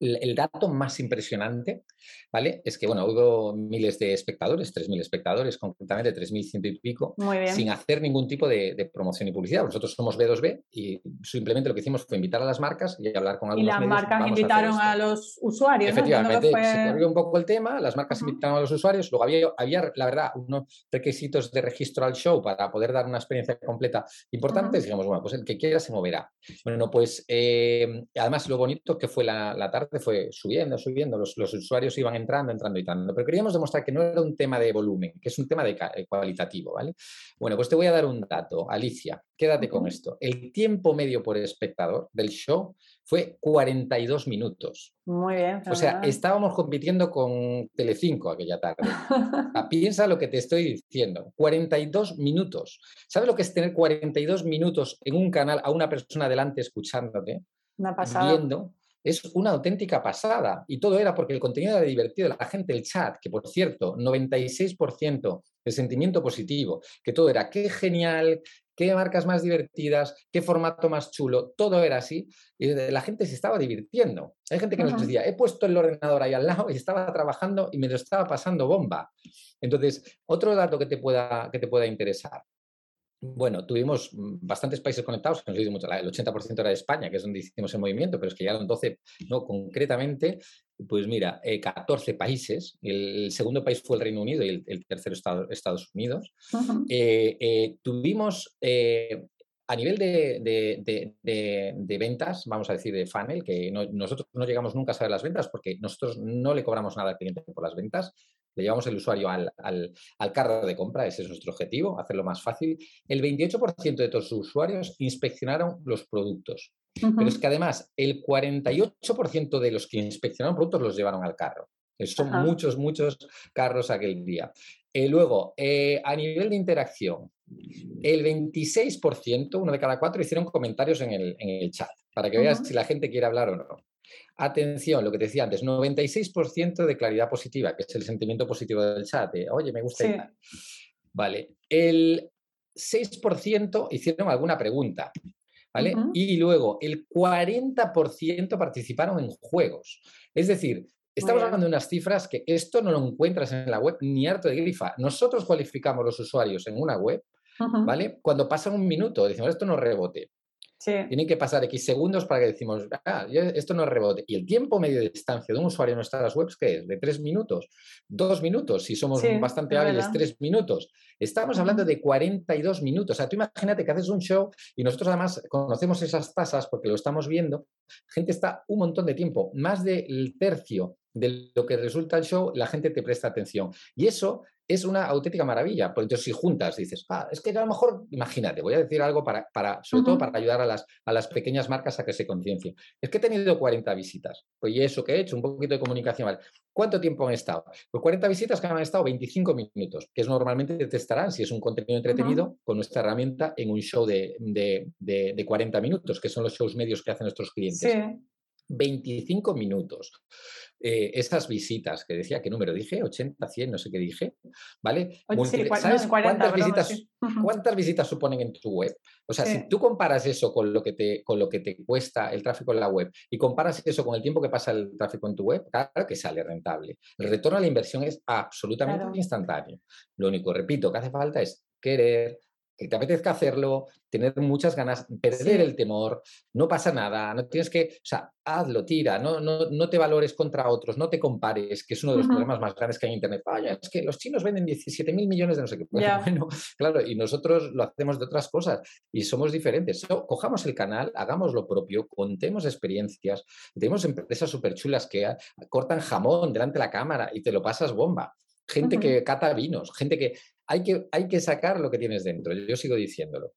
el dato más impresionante, ¿vale? Es que, bueno, hubo miles de espectadores, 3.000 espectadores, concretamente 3.100 y pico, sin hacer ningún tipo de, promoción y publicidad. Nosotros somos B2B y simplemente lo que hicimos fue invitar a las marcas y hablar con algunos Y las marcas invitaron a, los usuarios, Efectivamente, se corrió un poco el tema, las marcas invitaron a los usuarios, luego había, había, la verdad, unos requisitos de registro al show para poder dar una experiencia completa importante. Digamos, bueno, pues el que quiera se moverá. Bueno, pues eh, además lo bonito que fue la, la tarde fue subiendo, subiendo, los, usuarios iban entrando, entrando y entrando, pero queríamos demostrar que no era un tema de volumen, que es un tema de eh, cualitativo, ¿vale? Bueno, pues te voy a dar un dato, Alicia, quédate con esto. El tiempo medio por espectador del show fue 42 minutos. Muy bien. O sea, estábamos compitiendo con Telecinco aquella tarde. Piensa lo que te estoy diciendo. 42 minutos. ¿Sabes lo que es tener 42 minutos en un canal a una persona delante escuchándote? Una pasada. Viendo es una auténtica pasada. Y todo era porque el contenido era divertido, la gente, el chat, que por cierto, 96% de sentimiento positivo, que todo era qué genial, qué marcas más divertidas, qué formato más chulo, todo era así. Y la gente se estaba divirtiendo. Hay gente que nos decía, he puesto el ordenador ahí al lado y estaba trabajando y me lo estaba pasando bomba. Entonces, otro dato que te pueda, que te pueda interesar. Bueno, tuvimos bastantes países conectados, que nos mucho, el 80% era de España, que es donde hicimos el movimiento, pero es que llegaron 12, no, concretamente, pues mira, 14 eh, países, el, segundo país fue el Reino Unido y el, tercero Estados Unidos. Eh, eh, tuvimos a nivel de, ventas, vamos a decir de funnel, que nosotros no llegamos nunca a saber las ventas porque nosotros no le cobramos nada al cliente por las ventas, le llevamos el usuario al, carro de compra, ese es nuestro objetivo, hacerlo más fácil. El 28% de todos los usuarios inspeccionaron los productos, pero es que además el 48% de los que inspeccionaron productos los llevaron al carro. Son muchos, muchos carros aquel día. Eh, luego, eh, a nivel de interacción, el 26%, uno de cada cuatro, hicieron comentarios en el, chat, para que veas si la gente quiere hablar o no. Atención, lo que te decía antes, 96% de claridad positiva, que es el sentimiento positivo del chat, oye, me gusta. Vale, el 6% hicieron alguna pregunta, ¿vale? Y luego el 40% participaron en juegos. Es decir, estamos hablando de unas cifras que esto no lo encuentras en la web ni harto de grifa. Nosotros cualificamos los usuarios en una web, ¿vale? Cuando pasa un minuto, decimos, esto no rebote. Tienen que pasar X segundos para que decimos, ah, esto no es rebote. Y el tiempo medio de distancia de un usuario en nuestras webs, ¿qué es? ¿De tres minutos? ¿Dos minutos? Si somos bastante hábiles, tres minutos. Estamos hablando de 42 minutos. O sea, tú imagínate que haces un show y nosotros además conocemos esas tasas porque lo estamos viendo. Gente está un montón de tiempo, más del tercio de lo que resulta el show, la gente te presta atención. Y eso es una auténtica maravilla. Porque entonces, si juntas, dices, ah, es que a lo mejor, imagínate, voy a decir algo para, para sobre todo para ayudar a las, a las pequeñas marcas a que se conciencien. Es que he tenido 40 visitas. Pues y eso que he hecho, un poquito de comunicación. ¿Cuánto tiempo han estado? Pues 40 visitas que han estado 25 minutos, que es normalmente te estarán, si es un contenido entretenido, con nuestra herramienta en un show de, de, de, 40 minutos, que son los shows medios que hacen nuestros clientes. Sí. 25 minutos. Eh, esas visitas, que decía, ¿qué número dije? 80, 100, no sé qué dije, ¿vale? ¿Sabes cuántas, visitas, cuántas visitas suponen en tu web? O sea, si tú comparas eso con lo, que te, con lo que te cuesta el tráfico en la web y comparas eso con el tiempo que pasa el tráfico en tu web, claro que sale rentable. El retorno a la inversión es absolutamente instantáneo. Lo único, repito, que hace falta es querer, que te apetezca hacerlo, tener muchas ganas, perder el temor, no pasa nada, no tienes que, o sea, hazlo, tira, no, no, no te valores contra otros, no te compares, que es uno de los problemas más grandes que hay en Internet. Vaya, es que los chinos venden 17 mil millones de no sé qué. Bueno, claro, y nosotros lo hacemos de otras cosas y somos diferentes. cojamos el canal, hagamos lo propio, contemos experiencias. Tenemos empresas súper chulas que cortan jamón delante de la cámara y te lo pasas bomba. gente que cata vinos, gente que hay, que hay que sacar lo que tienes dentro. Yo sigo diciéndolo.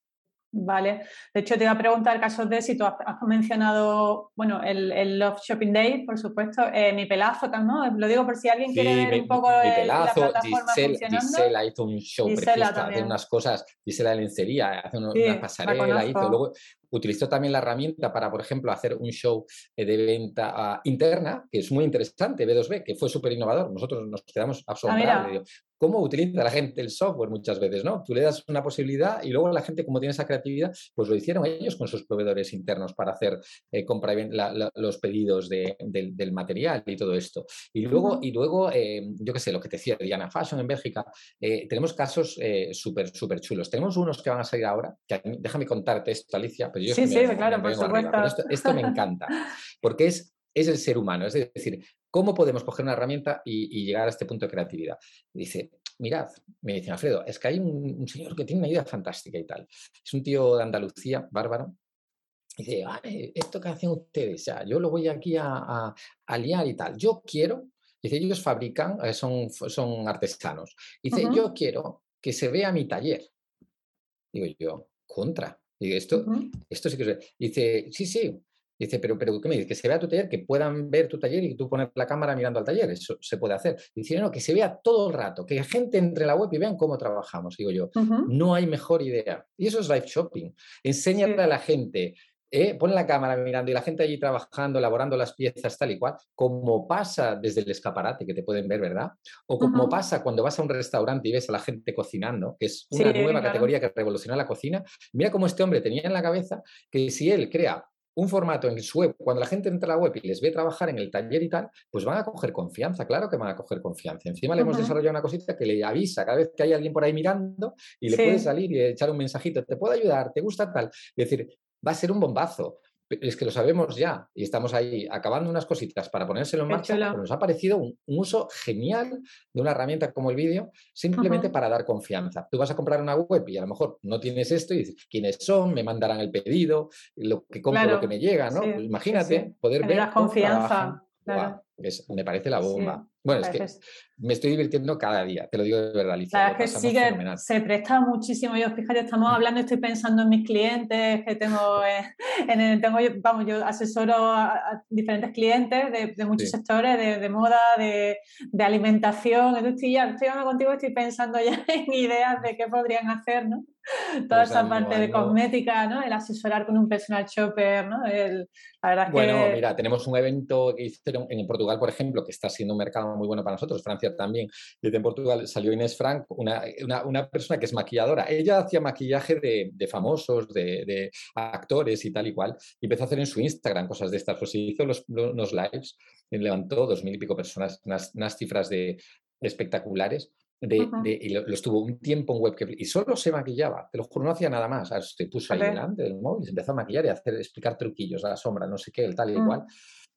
Vale. De hecho, te iba a preguntar casos de si tú has, mencionado, bueno, el, Love Shopping Day, por supuesto, eh, mi pelazo, ¿no? Lo digo por si alguien quiere ver un poco mi pelazo, la plataforma Gisela, Gisela hizo un show precioso, hace unas cosas, Gisela de lencería, hace una pasarela, hizo, luego utilizó también la herramienta para, por ejemplo, hacer un show eh, de venta ah, interna, que es muy interesante, B2B, que fue súper innovador. Nosotros nos quedamos ah, asombrados. ¿Cómo utiliza la gente el software muchas veces? ¿no? Tú le das una posibilidad y luego la gente, como tiene esa creatividad, pues lo hicieron ellos con sus proveedores internos para hacer eh, compra los pedidos del, material y todo esto. Y luego, y luego eh, yo qué sé, lo que te decía Diana Fashion en Bélgica, tenemos casos súper, súper chulos. Tenemos unos que van a salir ahora, que déjame contarte esto, Alicia, sí, sí, claro, por supuesto. esto, me encanta, porque es, es el ser humano, es decir, ¿cómo podemos coger una herramienta y, llegar a este punto de creatividad? Dice, mirad, me dice Alfredo, es que hay un, señor que tiene una idea fantástica y tal. Es un tío de Andalucía, bárbaro. Dice, vale, esto que hacen ustedes, ya, yo lo voy aquí a, a, liar y tal. Yo quiero, dice, ellos fabrican, eh, son, son artesanos. Dice, yo quiero que se vea mi taller. Digo yo, contra. Y esto, esto sí que es. Dice, sí, sí. Dice, pero, pero ¿qué me dices? Que se vea tu taller, que puedan ver tu taller y tú pones la cámara mirando al taller. Eso se puede hacer. Dice, no, que se vea todo el rato, que la gente entre la web y vean cómo trabajamos. Digo yo, no hay mejor idea. Y eso es live shopping. Enséñale a la gente ¿eh? pone la cámara mirando y la gente allí trabajando, elaborando las piezas tal y cual, como pasa desde el escaparate, que te pueden ver, ¿verdad? O como pasa cuando vas a un restaurante y ves a la gente cocinando, que es una nueva categoría que revoluciona la cocina. Mira cómo este hombre tenía en la cabeza que si él crea un formato en su web, cuando la gente entra a la web y les ve trabajar en el taller y tal, pues van a coger confianza, claro que van a coger confianza. Encima le hemos desarrollado una cosita que le avisa cada vez que hay alguien por ahí mirando y le puede salir y echar un mensajito, te puedo ayudar, te gusta tal. Es decir, va a ser un bombazo. Es que lo sabemos ya y estamos ahí acabando unas cositas para ponérselo en marcha. Pero nos ha parecido un, uso genial de una herramienta como el vídeo simplemente para dar confianza. Tú vas a comprar una web y a lo mejor no tienes esto y dices, ¿quiénes son? Me mandarán el pedido, lo que compro, lo que me llega, ¿no? Pues imagínate poder ver. confianza. me parece la bomba. Bueno, es que me estoy divirtiendo cada día, te lo digo de verdad, Alicia. La que sigue, se presta muchísimo. Yo, fíjate, estamos mm. hablando, estoy pensando en mis clientes, que tengo, eh, en tengo vamos, yo asesoro a, diferentes clientes de, muchos sectores, de, moda, de, alimentación. Entonces, estoy, ya, estoy hablando contigo, estoy pensando ya en ideas de qué podrían hacer, ¿no? Toda pues esa parte de cosmética, ¿no? El asesorar con un personal shopper, ¿no? El, la verdad bueno, mira, tenemos un evento que hicieron en Portugal, por ejemplo, que está siendo un mercado muy bueno para nosotros, Francia también. Desde Portugal salió Inés Frank, una, una, persona que es maquilladora. Ella hacía maquillaje de, de famosos, de, de, actores y tal y cual. Y empezó a hacer en su Instagram cosas de estas. Pues hizo los, unos lives, levantó dos mil y pico personas, unas, unas cifras de, espectaculares. De, y lo, estuvo un tiempo en web y solo se maquillaba, te lo juro, no hacía nada más. Se puso ahí delante del móvil, se empezó a maquillar y a hacer, explicar truquillos a la sombra, no sé qué, el tal y igual.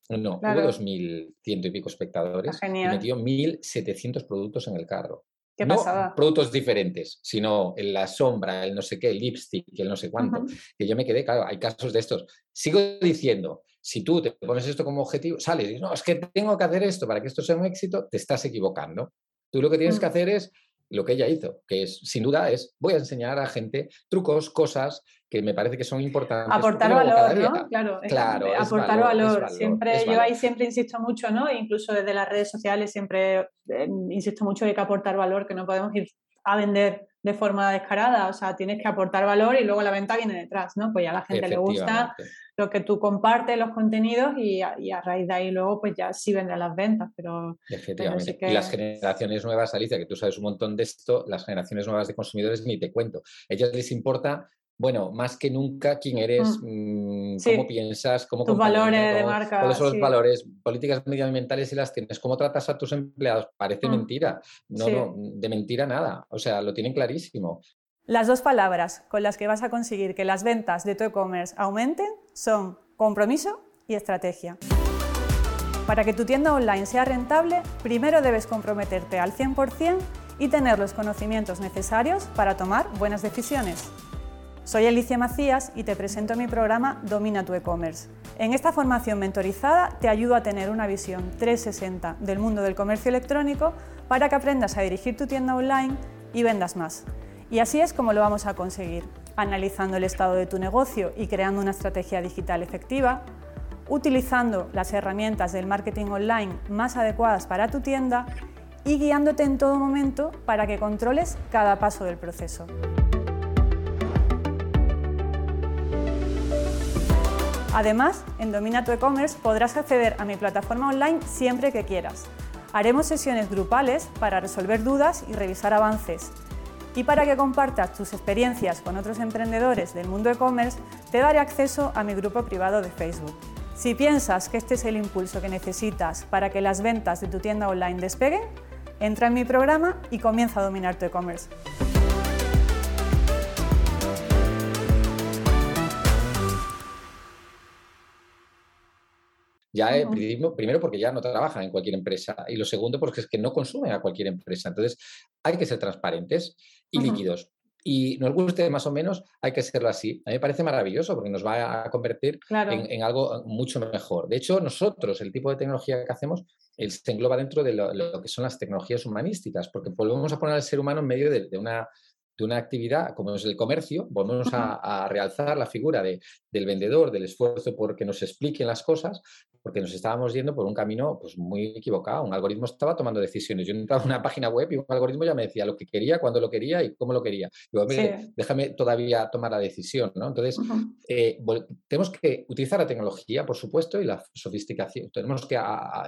No, hubo 2.100 y pico espectadores y metió 1.700 productos en el carro. ¿Qué no productos diferentes, sino en la sombra, el no sé qué, el lipstick, el no sé cuánto. Que yo me quedé, claro, hay casos de estos. Sigo diciendo, si tú te pones esto como objetivo, sales y dices, no, es que tengo que hacer esto para que esto sea un éxito, te estás equivocando. Tú lo que tienes que mm. hacer es lo que ella hizo, que es, sin duda, es voy a enseñar a gente trucos, cosas que me parece que son importantes. Aportar valor, ¿no? Claro, claro aportar valor, Siempre, yo ahí siempre insisto mucho, ¿no? Incluso desde las redes sociales siempre eh, insisto mucho de que aportar valor, que no podemos ir a vender de forma descarada, o sea, tienes que aportar valor y luego la venta viene detrás, ¿no? Pues ya a la gente le gusta lo que tú compartes, los contenidos y a, raíz de ahí luego pues ya sí vendrán las ventas, pero... Efectivamente. Y las generaciones nuevas, Alicia, que tú sabes un montón de esto, las generaciones nuevas de consumidores ni te cuento. A ellos les importa bueno, más que nunca quién eres, mm. Cómo piensas, cómo tus valores de marca. ¿Cuáles son los valores? Políticas medioambientales y las tienes. ¿Cómo tratas a tus empleados? Parece mm. mentira. No, no, de mentira nada. O sea, lo tienen clarísimo. Las dos palabras con las que vas a conseguir que las ventas de tu e-commerce aumenten son compromiso y estrategia. Para que tu tienda online sea rentable, primero debes comprometerte al 100% y tener los conocimientos necesarios para tomar buenas decisiones. Soy Alicia Macías y te presento mi programa Domina tu e-commerce. En esta formación mentorizada te ayudo a tener una visión 360 del mundo del comercio electrónico para que aprendas a dirigir tu tienda online y vendas más. Y así es como lo vamos a conseguir, analizando el estado de tu negocio y creando una estrategia digital efectiva, utilizando las herramientas del marketing online más adecuadas para tu tienda y guiándote en todo momento para que controles cada paso del proceso. Además, en Domina tu e-commerce podrás acceder a mi plataforma online siempre que quieras. Haremos sesiones grupales para resolver dudas y revisar avances. Y para que compartas tus experiencias con otros emprendedores del mundo e-commerce, te daré acceso a mi grupo privado de Facebook. Si piensas que este es el impulso que necesitas para que las ventas de tu tienda online despeguen, entra en mi programa y comienza a dominar tu e-commerce. Ya, eh, primero porque ya no trabajan en cualquier empresa y lo segundo porque es que no consumen a cualquier empresa. Entonces, hay que ser transparentes y líquidos. Y nos guste más o menos, hay que serlo así. A mí me parece maravilloso porque nos va a convertir en, algo mucho mejor. De hecho, nosotros, el tipo de tecnología que hacemos, se engloba dentro de lo, que son las tecnologías humanísticas, porque volvemos a poner al ser humano en medio de una de una actividad como es el comercio, volvemos a, realzar la figura de, del vendedor, del esfuerzo por que nos expliquen las cosas, porque nos estábamos yendo por un camino pues, muy equivocado. Un algoritmo estaba tomando decisiones. Yo entraba en una página web y un algoritmo ya me decía lo que quería, cuándo lo quería y cómo lo quería. Digo, déjame todavía tomar la decisión. ¿no? Entonces, eh, tenemos que utilizar la tecnología, por supuesto, y la sofisticación. Tenemos que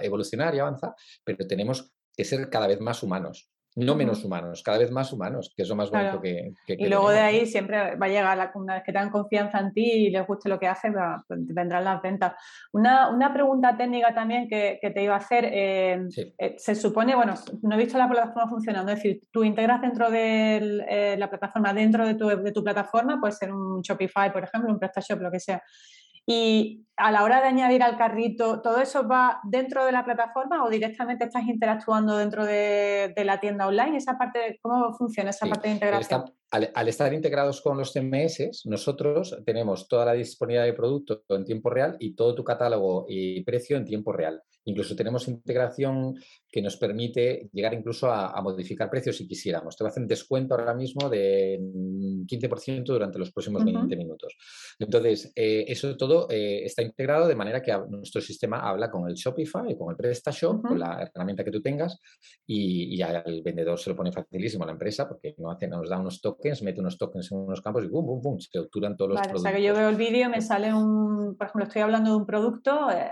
evolucionar y avanzar, pero tenemos que ser cada vez más humanos no menos humanos, cada vez más humanos, que es lo más bonito que, Y luego de ahí siempre va a llegar, la, una vez que tengan confianza en ti y les guste lo que haces, pues vendrán las ventas. Una, una, pregunta técnica también que, que te iba a hacer, eh, eh, se supone, bueno, no he visto la plataforma funcionando, es decir, tú integras dentro de eh, la plataforma, dentro de tu, de tu plataforma, puede ser un Shopify, por ejemplo, un PrestaShop, lo que sea. Y a la hora de añadir al carrito, ¿todo eso va dentro de la plataforma o directamente estás interactuando dentro de, la tienda online? Esa parte, ¿Cómo funciona esa parte de integración? al, estar integrados con los CMS, nosotros tenemos toda la disponibilidad de producto en tiempo real y todo tu catálogo y precio en tiempo real. Incluso tenemos integración que nos permite llegar incluso a, modificar precios si quisiéramos. Te va a hacer un descuento ahora mismo de 15% durante los próximos 20 minutos. Entonces, eh, eso todo eh, está integrado de manera que nuestro sistema habla con el Shopify, con el PrestaShop, con la herramienta que tú tengas y, y al vendedor se lo pone facilísimo a la empresa porque no hace, nos da unos tokens, mete unos tokens en unos campos y boom, boom, boom, se capturan todos los productos. O sea que yo veo el vídeo, me sale un, por ejemplo, estoy hablando de un producto, eh,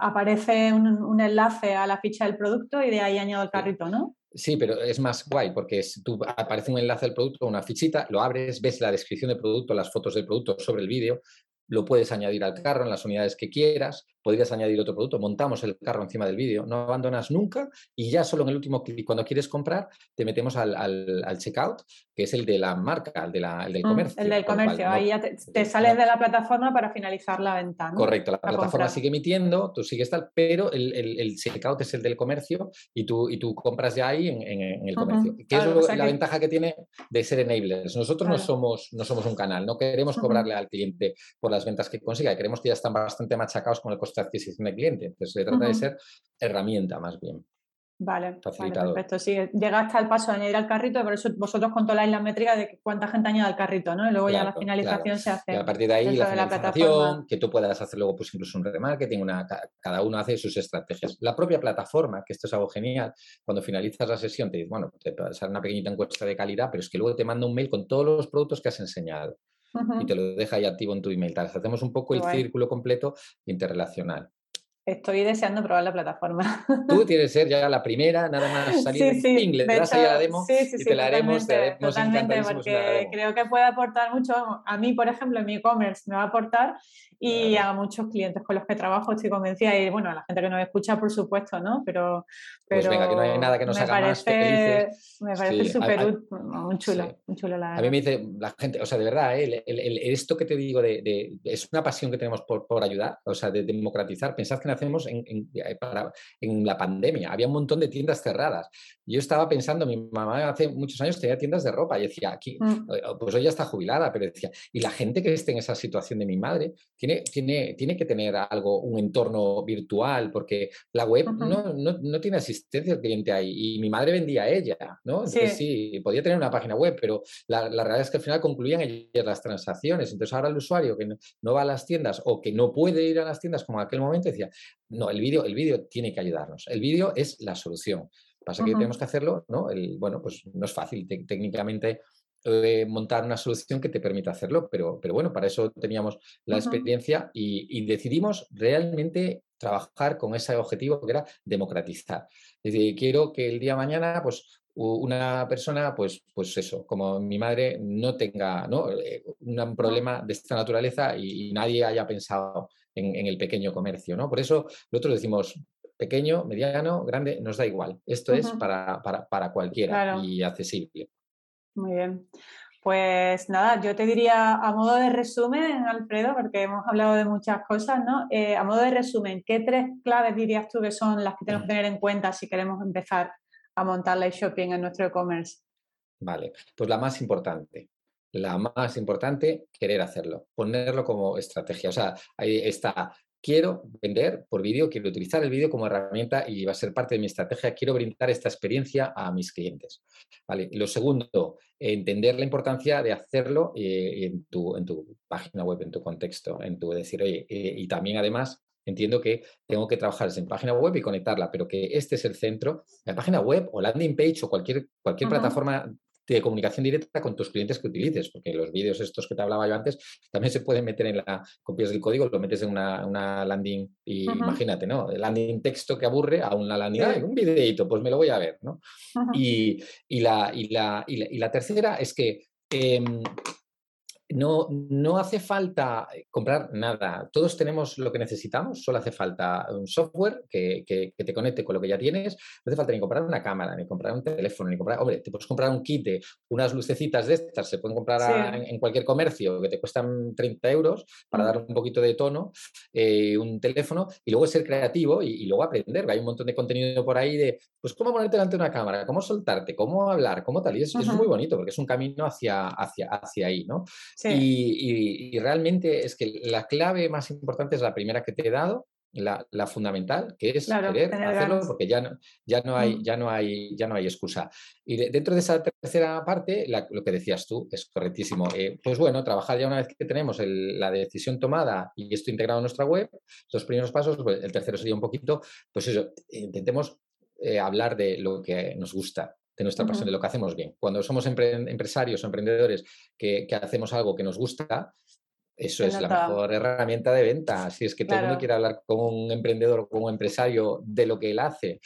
aparece un un, enlace a la ficha del producto y de ahí añado el carrito, ¿no? Sí, pero es más guay porque es, tú aparece un enlace al producto, una fichita, lo abres, ves la descripción del producto, las fotos del producto sobre el vídeo, lo puedes añadir al carro en las unidades que quieras, podrías añadir otro producto, montamos el carro encima del vídeo, no abandonas nunca y ya solo en el último clic, cuando quieres comprar, te metemos al, al, checkout, que es el de la marca, el, de la, el del mm, comercio. el del comercio, ahí ya te, sales de la plataforma para finalizar la venta. Correcto, la, plataforma sigue emitiendo, tú sigues tal, pero el, el, checkout es el del comercio y tú, y tú compras ya ahí en, el comercio. ¿Qué es la ventaja que tiene de ser enablers? Nosotros no, somos, no somos un canal, no queremos cobrarle al cliente por las ventas que consiga, queremos que ya están bastante machacados con el coste adquisición de cliente. Entonces se trata de ser herramienta más bien. Vale, perfecto. Sí, llega hasta el paso de añadir al carrito, por eso vosotros controláis la métrica de cuánta gente añade al carrito, ¿no? Y luego ya la finalización se hace. Y a partir de ahí la finalización, que tú puedas hacer luego pues incluso un remarketing, una, cada uno hace sus estrategias. La propia plataforma, que esto es algo genial, cuando finalizas la sesión te dice, bueno, te sale una pequeñita encuesta de calidad, pero es que luego te manda un mail con todos los productos que has enseñado y te lo deja ahí activo en tu email. Hacemos un poco el círculo completo interrelacional. Estoy deseando probar la plataforma. Tú tienes que ser ya la primera, nada más salir sí, sí. le ahí a la demo y te la haremos, te haremos totalmente porque creo que puede aportar mucho. A mí, por ejemplo, en mi e-commerce me va a aportar y a muchos clientes con los que trabajo estoy convencida y bueno, a la gente que nos escucha, por supuesto, ¿no? Pero, pero pues venga, que no hay nada que nos haga parece, más. Me parece súper muy chulo, muy chulo la A mí me dice la gente, o sea, de verdad, ¿eh? el, el, esto que te digo de, de, es una pasión que tenemos por, por ayudar, o sea, de democratizar. Pensad que hacemos en, en, la pandemia. Había un montón de tiendas cerradas. Yo estaba pensando, mi mamá hace muchos años tenía tiendas de ropa y decía, aquí, mm. pues hoy ya está jubilada, pero decía, y la gente que esté en esa situación de mi madre tiene, tiene, tiene que tener algo, un entorno virtual, porque la web no, no, no, tiene asistencia al cliente ahí. Y mi madre vendía a ella, ¿no? Entonces sí. podía tener una página web, pero la, la, realidad es que al final concluían ellas las transacciones. Entonces ahora el usuario que no, va a las tiendas o que no puede ir a las tiendas como en aquel momento decía, no, el vídeo, el vídeo tiene que ayudarnos. El vídeo es la solución. Pasa que tenemos que hacerlo, ¿no? El, bueno, pues no es fácil técnicamente eh, montar una solución que te permita hacerlo, pero, pero bueno, para eso teníamos la experiencia y, decidimos realmente trabajar con ese objetivo que era democratizar. Es decir, quiero que el día de mañana, pues una persona, pues, pues eso, como mi madre, no tenga ¿no? Eh, un problema de esta naturaleza y, nadie haya pensado en, el pequeño comercio. ¿no? Por eso nosotros decimos pequeño, mediano, grande, nos da igual. Esto es para, para, cualquiera y accesible. Muy bien. Pues nada, yo te diría a modo de resumen, Alfredo, porque hemos hablado de muchas cosas, ¿no? Eh, a modo de resumen, ¿qué tres claves dirías tú que son las que tenemos que tener en cuenta si queremos empezar a montar live shopping en nuestro e-commerce? Vale, pues la más importante, la más importante, querer hacerlo, ponerlo como estrategia. O sea, ahí está quiero vender por vídeo, quiero utilizar el vídeo como herramienta y va a ser parte de mi estrategia, quiero brindar esta experiencia a mis clientes. ¿vale? Lo segundo, entender la importancia de hacerlo eh, en, tu, en tu página web, en tu contexto, en tu decir, oye, eh, y también además entiendo que tengo que trabajar en página web y conectarla, pero que este es el centro, la página web o landing page o cualquier, cualquier plataforma de comunicación directa con tus clientes que utilices, porque los vídeos estos que te hablaba yo antes también se pueden meter en la copias del código, lo metes en una, landing y imagínate, ¿no? El landing texto que aburre a una landing, un videito, pues me lo voy a ver, ¿no? y, la, y, la, y, la, tercera es que em, no, no hace falta eh, comprar nada. Todos tenemos lo que necesitamos, solo hace falta un software que, te conecte con lo que ya tienes. No hace falta ni comprar una cámara, ni comprar un teléfono, ni comprar. Hombre, te puedes comprar un kit unas lucecitas de estas, se pueden comprar en, cualquier comercio que te cuestan 30 euros para dar un poquito de tono, eh, un teléfono y luego ser creativo y, luego aprender. Hay un montón de contenido por ahí de, pues, cómo ponerte delante de una cámara, cómo soltarte, cómo hablar, cómo tal. Y eso, es muy bonito porque es un camino hacia, hacia, hacia ahí, ¿no? Y, realmente es que la clave más importante es la primera que te he dado, la, fundamental, que es querer hacerlo porque ya no, ya, no hay, mm. ya, no hay, ya no hay excusa. Y dentro de esa tercera parte, lo que decías tú es correctísimo. Eh, pues bueno, trabajar ya una vez que tenemos la decisión tomada y esto integrado en nuestra web, los primeros pasos, pues el tercero sería un poquito, pues eso, intentemos eh, hablar de lo que nos gusta, de nuestra pasión, de lo que hacemos bien. Cuando somos empresarios o emprendedores que, hacemos algo que nos gusta, eso es la mejor herramienta de venta. Si es que todo el mundo quiere hablar con un emprendedor o con un empresario de lo que él hace.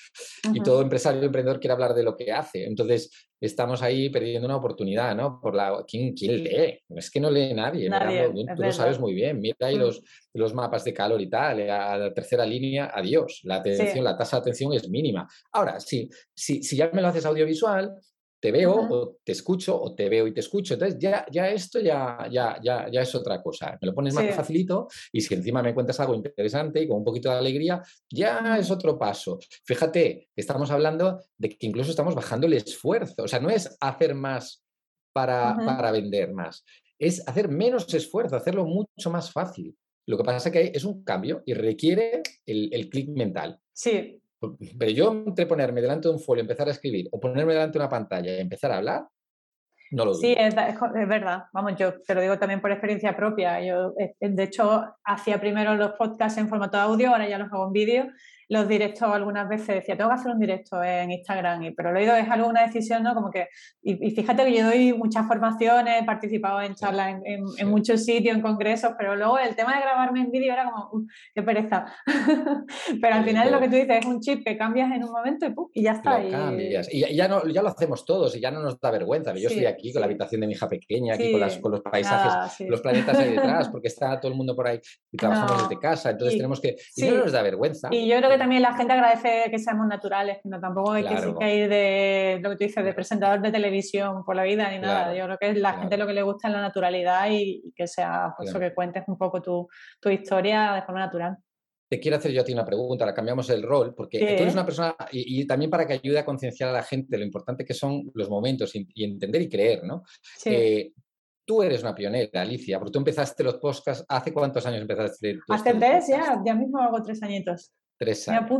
Y todo empresario o emprendedor quiere hablar de lo que hace. Entonces, estamos ahí perdiendo una oportunidad, ¿no? Por la, ¿quién, quién lee? Es que no lee nadie. tú lo sabes muy bien. Mira ahí mm. los, los mapas de calor y tal. Eh, a la tercera línea, adiós. La atención, la tasa de atención es mínima. Ahora, si, si, si ya me lo haces audiovisual, te veo o te escucho o te veo y te escucho. Entonces ya, ya esto ya, ya, ya, ya es otra cosa. Me lo pones más facilito y si encima me cuentas algo interesante y con un poquito de alegría, ya es otro paso. Fíjate, estamos hablando de que incluso estamos bajando el esfuerzo. O sea, no es hacer más para, para vender más, es hacer menos esfuerzo, hacerlo mucho más fácil. Lo que pasa es que es un cambio y requiere el, el clic mental. Sí, pero yo entre ponerme delante de un folio, empezar a escribir, o ponerme delante de una pantalla y empezar a hablar, no lo dudo. Sí, es, verdad. Vamos, yo te lo digo también por experiencia propia. Yo, eh, de hecho, hacía primero los podcasts en formato audio, ahora ya los hago en vídeo los directos algunas veces decía, tengo que hacer un directo en Instagram, y, pero lo he ido dejar una decisión, ¿no? Como que, y, fíjate que yo doy muchas formaciones, he participado en charlas en, muchos sitios, en congresos, pero luego el tema de grabarme en vídeo era como, qué pereza. pero al final lo que tú dices es un chip que cambias en un momento y, ya está. y... Cambias. Y ya, no, ya lo hacemos todos y ya no nos da vergüenza. Yo estoy aquí con la habitación de mi hija pequeña, aquí con, las, con, los paisajes, los planetas ahí detrás, porque está todo el mundo por ahí y trabajamos desde casa, entonces tenemos que... Y no nos da vergüenza. Y yo creo que también la gente agradece que seamos naturales, que no tampoco hay que, ir de lo que tú dices, de presentador de televisión por la vida ni nada. Yo creo que la gente lo que le gusta es la naturalidad y, que sea, pues eso que cuentes un poco tu, tu historia de forma natural. te quiero hacer yo a ti una pregunta, ahora cambiamos el rol, porque tú eres una persona, y, también para que ayude a concienciar a la gente lo importante que son los momentos y, entender y creer, ¿no? Eh, tú eres una pionera, Alicia, porque tú empezaste los podcasts, ¿hace cuántos años empezaste? Hace tres, ya, ya mismo hago tres añitos. Tres años.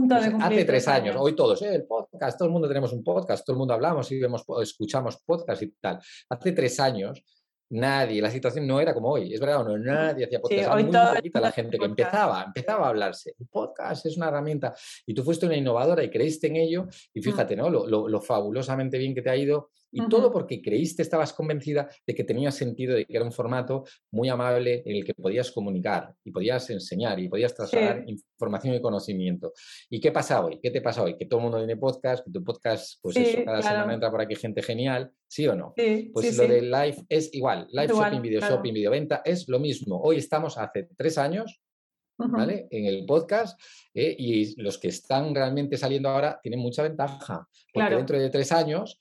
hace tres, años. hoy todos, ¿eh? el podcast, todo el mundo tenemos un podcast, todo el mundo hablamos y vemos, escuchamos podcast y tal. Hace tres años nadie, la situación no era como hoy, es verdad o no, nadie hacía podcast, sí, hoy muy poquita la gente que empezaba, empezaba a hablarse, el podcast es una herramienta y tú fuiste una innovadora y creíste en ello y mm. fíjate, ¿no? lo fabulosamente bien que te ha ido y todo porque creíste, estabas convencida de que tenía sentido, de que era un formato muy amable en el que podías comunicar y podías enseñar y podías trasladar información y conocimiento. ¿Y qué pasa hoy? ¿Qué te pasa hoy? Que todo el mundo tiene podcast, que tu podcast, pues eso, cada semana entra por aquí gente genial, ¿sí o no? pues lo de live es igual, live shopping, video shopping, video venta, es lo mismo. Hoy estamos hace tres años ¿vale? En el podcast eh, y los que están realmente saliendo ahora tienen mucha ventaja, porque dentro de tres años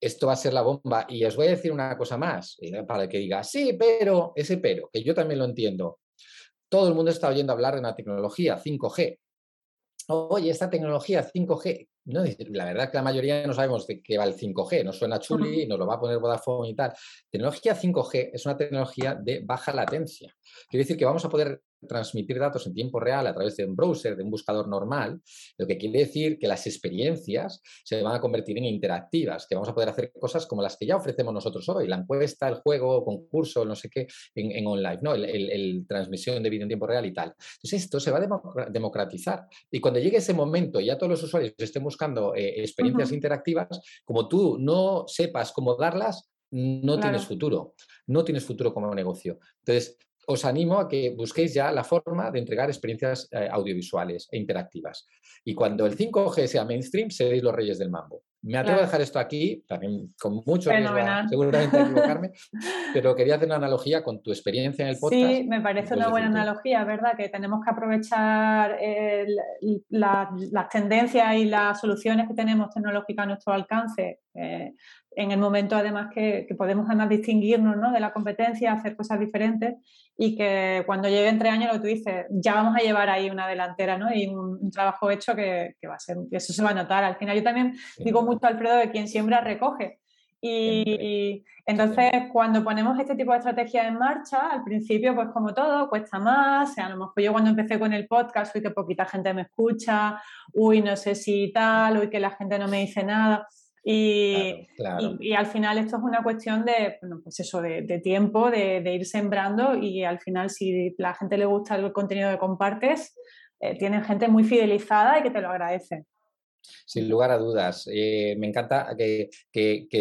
esto va a ser la bomba. Y os voy a decir una cosa más, para que diga, sí, pero, ese pero, que yo también lo entiendo. Todo el mundo está oyendo hablar de una tecnología 5G. Oye, esta tecnología 5G, no, la verdad es que la mayoría no sabemos de qué va el 5G, nos suena chuli, nos lo va a poner Vodafone y tal. Tecnología 5G es una tecnología de baja latencia. Quiere decir que vamos a poder transmitir datos en tiempo real a través de un browser, de un buscador normal, lo que quiere decir que las experiencias se van a convertir en interactivas, que vamos a poder hacer cosas como las que ya ofrecemos nosotros hoy, la encuesta, el juego, concurso, no sé qué, en, online, ¿no? El, transmisión de vídeo en tiempo real y tal. Entonces esto se va a democratizar y cuando llegue ese momento y ya todos los usuarios estén buscando eh, experiencias interactivas, como tú no sepas cómo darlas, no tienes futuro, no tienes futuro como negocio. Entonces, os animo a que busquéis ya la forma de entregar experiencias eh, audiovisuales e interactivas. Y cuando el 5G sea mainstream, seréis los reyes del mambo. Me atrevo a dejar esto aquí, también con mucho riesgo, seguramente equivocarme, pero quería hacer una analogía con tu experiencia en el podcast. Sí, me parece una buena analogía, ¿verdad? Que tenemos que aprovechar las tendencias y las soluciones que tenemos tecnológicas a nuestro alcance. Eh, en el momento además que, podemos además distinguirnos ¿no? de la competencia, hacer cosas diferentes y que cuando llegue entre años, lo que tú dices, ya vamos a llevar ahí una delantera ¿no? y un, trabajo hecho que, va a ser, eso se va a notar. Al final yo también digo mucho, Alfredo, de quien siembra recoge. Y, entonces cuando ponemos este tipo de estrategias en marcha, al principio pues como todo, cuesta más, o sea, a lo mejor yo cuando empecé con el podcast, uy, que poquita gente me escucha, uy, no sé si tal, uy, que la gente no me dice nada. Y, Y, al final esto es una cuestión de, pues eso, de, tiempo, de, ir sembrando y al final si la gente le gusta el contenido que compartes, eh, tienen gente muy fidelizada y que te lo agradece. Sin lugar a dudas. Eh, me encanta que,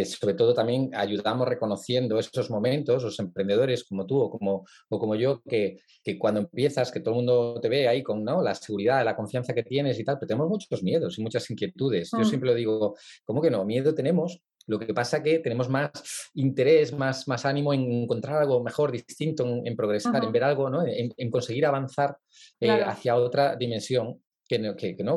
sobre todo también ayudamos reconociendo esos momentos, los emprendedores como tú o como, o como yo, que, cuando empiezas, que todo el mundo te ve ahí con ¿no? la seguridad, la confianza que tienes y tal, pero tenemos muchos miedos y muchas inquietudes. Yo mm. siempre lo digo, ¿cómo que no? Miedo tenemos, lo que pasa que tenemos más interés, más, más ánimo en encontrar algo mejor, distinto, en, progresar, en ver algo, ¿no? en, conseguir avanzar eh, hacia otra dimensión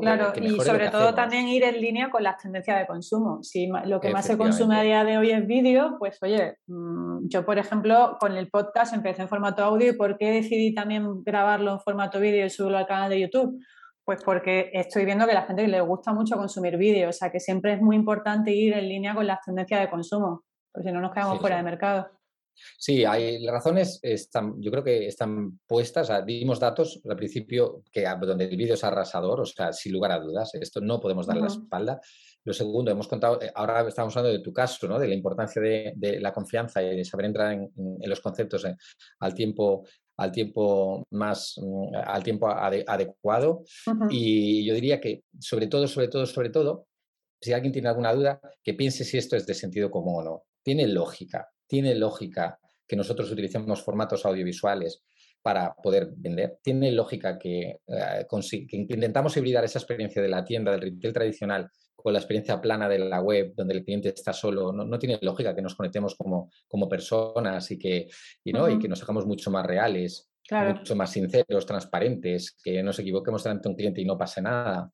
claro, y sobre todo también ir en línea con las tendencias de consumo. Si lo que más se consume a día de hoy es vídeo, pues oye, mm, yo por ejemplo con el podcast empecé en formato audio y ¿por qué decidí también grabarlo en formato vídeo y subirlo al canal de YouTube? Pues porque estoy viendo que a la gente le gusta mucho consumir vídeo, o sea que siempre es muy importante ir en línea con las tendencias de consumo, porque si no nos quedamos fuera de mercado. Sí, hay, razones están, yo creo que están puestas, dimos datos al principio que donde el vídeo es arrasador, o sea, sin lugar a dudas, esto no podemos darle la espalda. Lo segundo, hemos contado, eh, ahora estamos hablando de tu caso, ¿no? de la importancia de, la confianza y de saber entrar en, los conceptos eh, al tiempo al tiempo más mm, al tiempo adecuado. Y yo diría que sobre todo sobre todo sobre todo si alguien tiene alguna duda que piense si esto es de sentido común o no. Tiene lógica tiene lógica que nosotros utilicemos formatos audiovisuales para poder vender. Tiene lógica que, eh, intentamos hibridar esa experiencia de la tienda, del retail tradicional, con la experiencia plana de la web, donde el cliente está solo. No, tiene lógica que nos conectemos como, como personas y que, y, ¿no? y que nos hagamos mucho más reales, mucho más sinceros, transparentes, que nos equivoquemos delante de un cliente y no pase nada.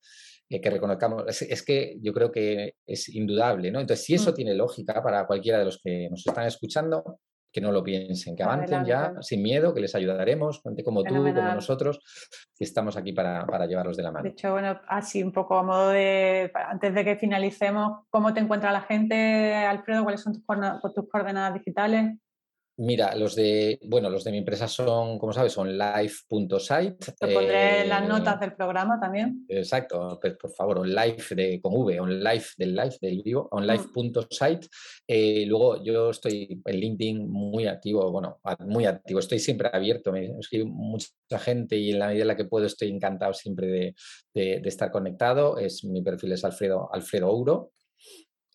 Eh, que reconozcamos, es, que yo creo que es indudable, ¿no? Entonces, si eso mm. tiene lógica para cualquiera de los que nos están escuchando, que no lo piensen, que avancen ya sin miedo, que les ayudaremos, gente como tú, como nosotros, que estamos aquí para, para, llevarlos de la mano. De hecho, bueno, así un poco a modo de, antes de que finalicemos, ¿cómo te encuentra la gente, Alfredo? ¿Cuáles son tus, tus coordenadas digitales? Mira, los de, bueno, los de mi empresa son, como sabes, son live.site. Te pondré las eh, notas del programa también. Exacto, pues, por favor, live de, con V, live del live, del vivo, onlive.site. Eh, luego yo estoy en LinkedIn muy activo, bueno, muy activo, estoy siempre abierto, me escribe mucha gente y en la medida en la que puedo estoy encantado siempre de, de estar conectado. Es, mi perfil es Alfredo, Alfredo Ouro.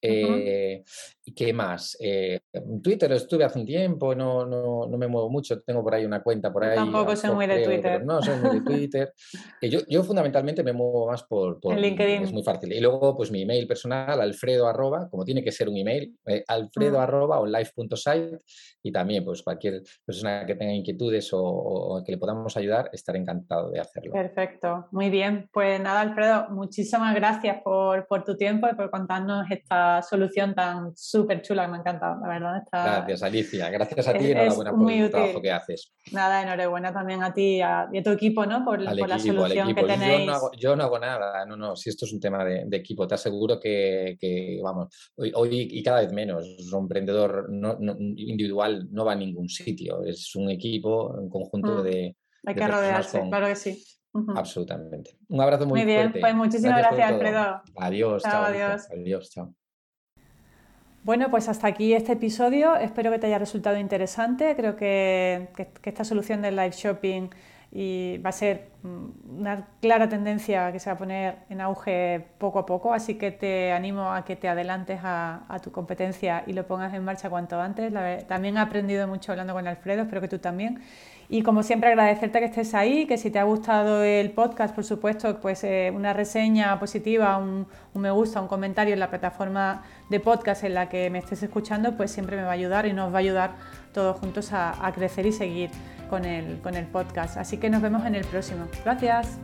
Eh, ¿Y qué más? Eh, en Twitter estuve hace un tiempo, no, no, no, me muevo mucho, tengo por ahí una cuenta por ahí. Tampoco soy muy de Twitter. No, soy muy de Twitter. yo, yo fundamentalmente me muevo más por, por LinkedIn. Es muy fácil. Y luego, pues mi email personal, alfredo arroba, como tiene que ser un email, eh, alfredo arroba onlife.site y también, pues cualquier persona que tenga inquietudes o, o, que le podamos ayudar, estaré encantado de hacerlo. Perfecto, muy bien. Pues nada, Alfredo, muchísimas gracias por, por tu tiempo y por contarnos esta solución tan súper chula que me ha encantado, la verdad. Está... Gracias, Alicia. Gracias a ti y enhorabuena por el trabajo que haces. Nada, enhorabuena también a ti y a, tu equipo, ¿no? Por, la solución que tenéis. Yo no, hago, nada, no, no, si esto es un tema de, equipo, te aseguro que, vamos, hoy, y cada vez menos, un emprendedor individual no va a ningún sitio, es un equipo, un conjunto mm. de... Hay que rodearse, claro que sí. Absolutamente. Un abrazo muy, muy bien, pues muchísimas gracias, Alfredo. Adiós, chao. adiós. adiós, chao. Bueno, pues hasta aquí este episodio. Espero que te haya resultado interesante. Creo que, esta solución del live shopping y va a ser mm, una clara tendencia que se va a poner en auge poco a poco, así que te animo a que te adelantes a, tu competencia y lo pongas en marcha cuanto antes. también he aprendido mucho hablando con Alfredo, espero que tú también. Y como siempre agradecerte que estés ahí, que si te ha gustado el podcast, por supuesto, pues eh, una reseña positiva, un, me gusta, un comentario en la plataforma de podcast en la que me estés escuchando, pues siempre me va a ayudar y nos va a ayudar todos juntos a, crecer y seguir con el, podcast. Así que nos vemos en el próximo. Gracias.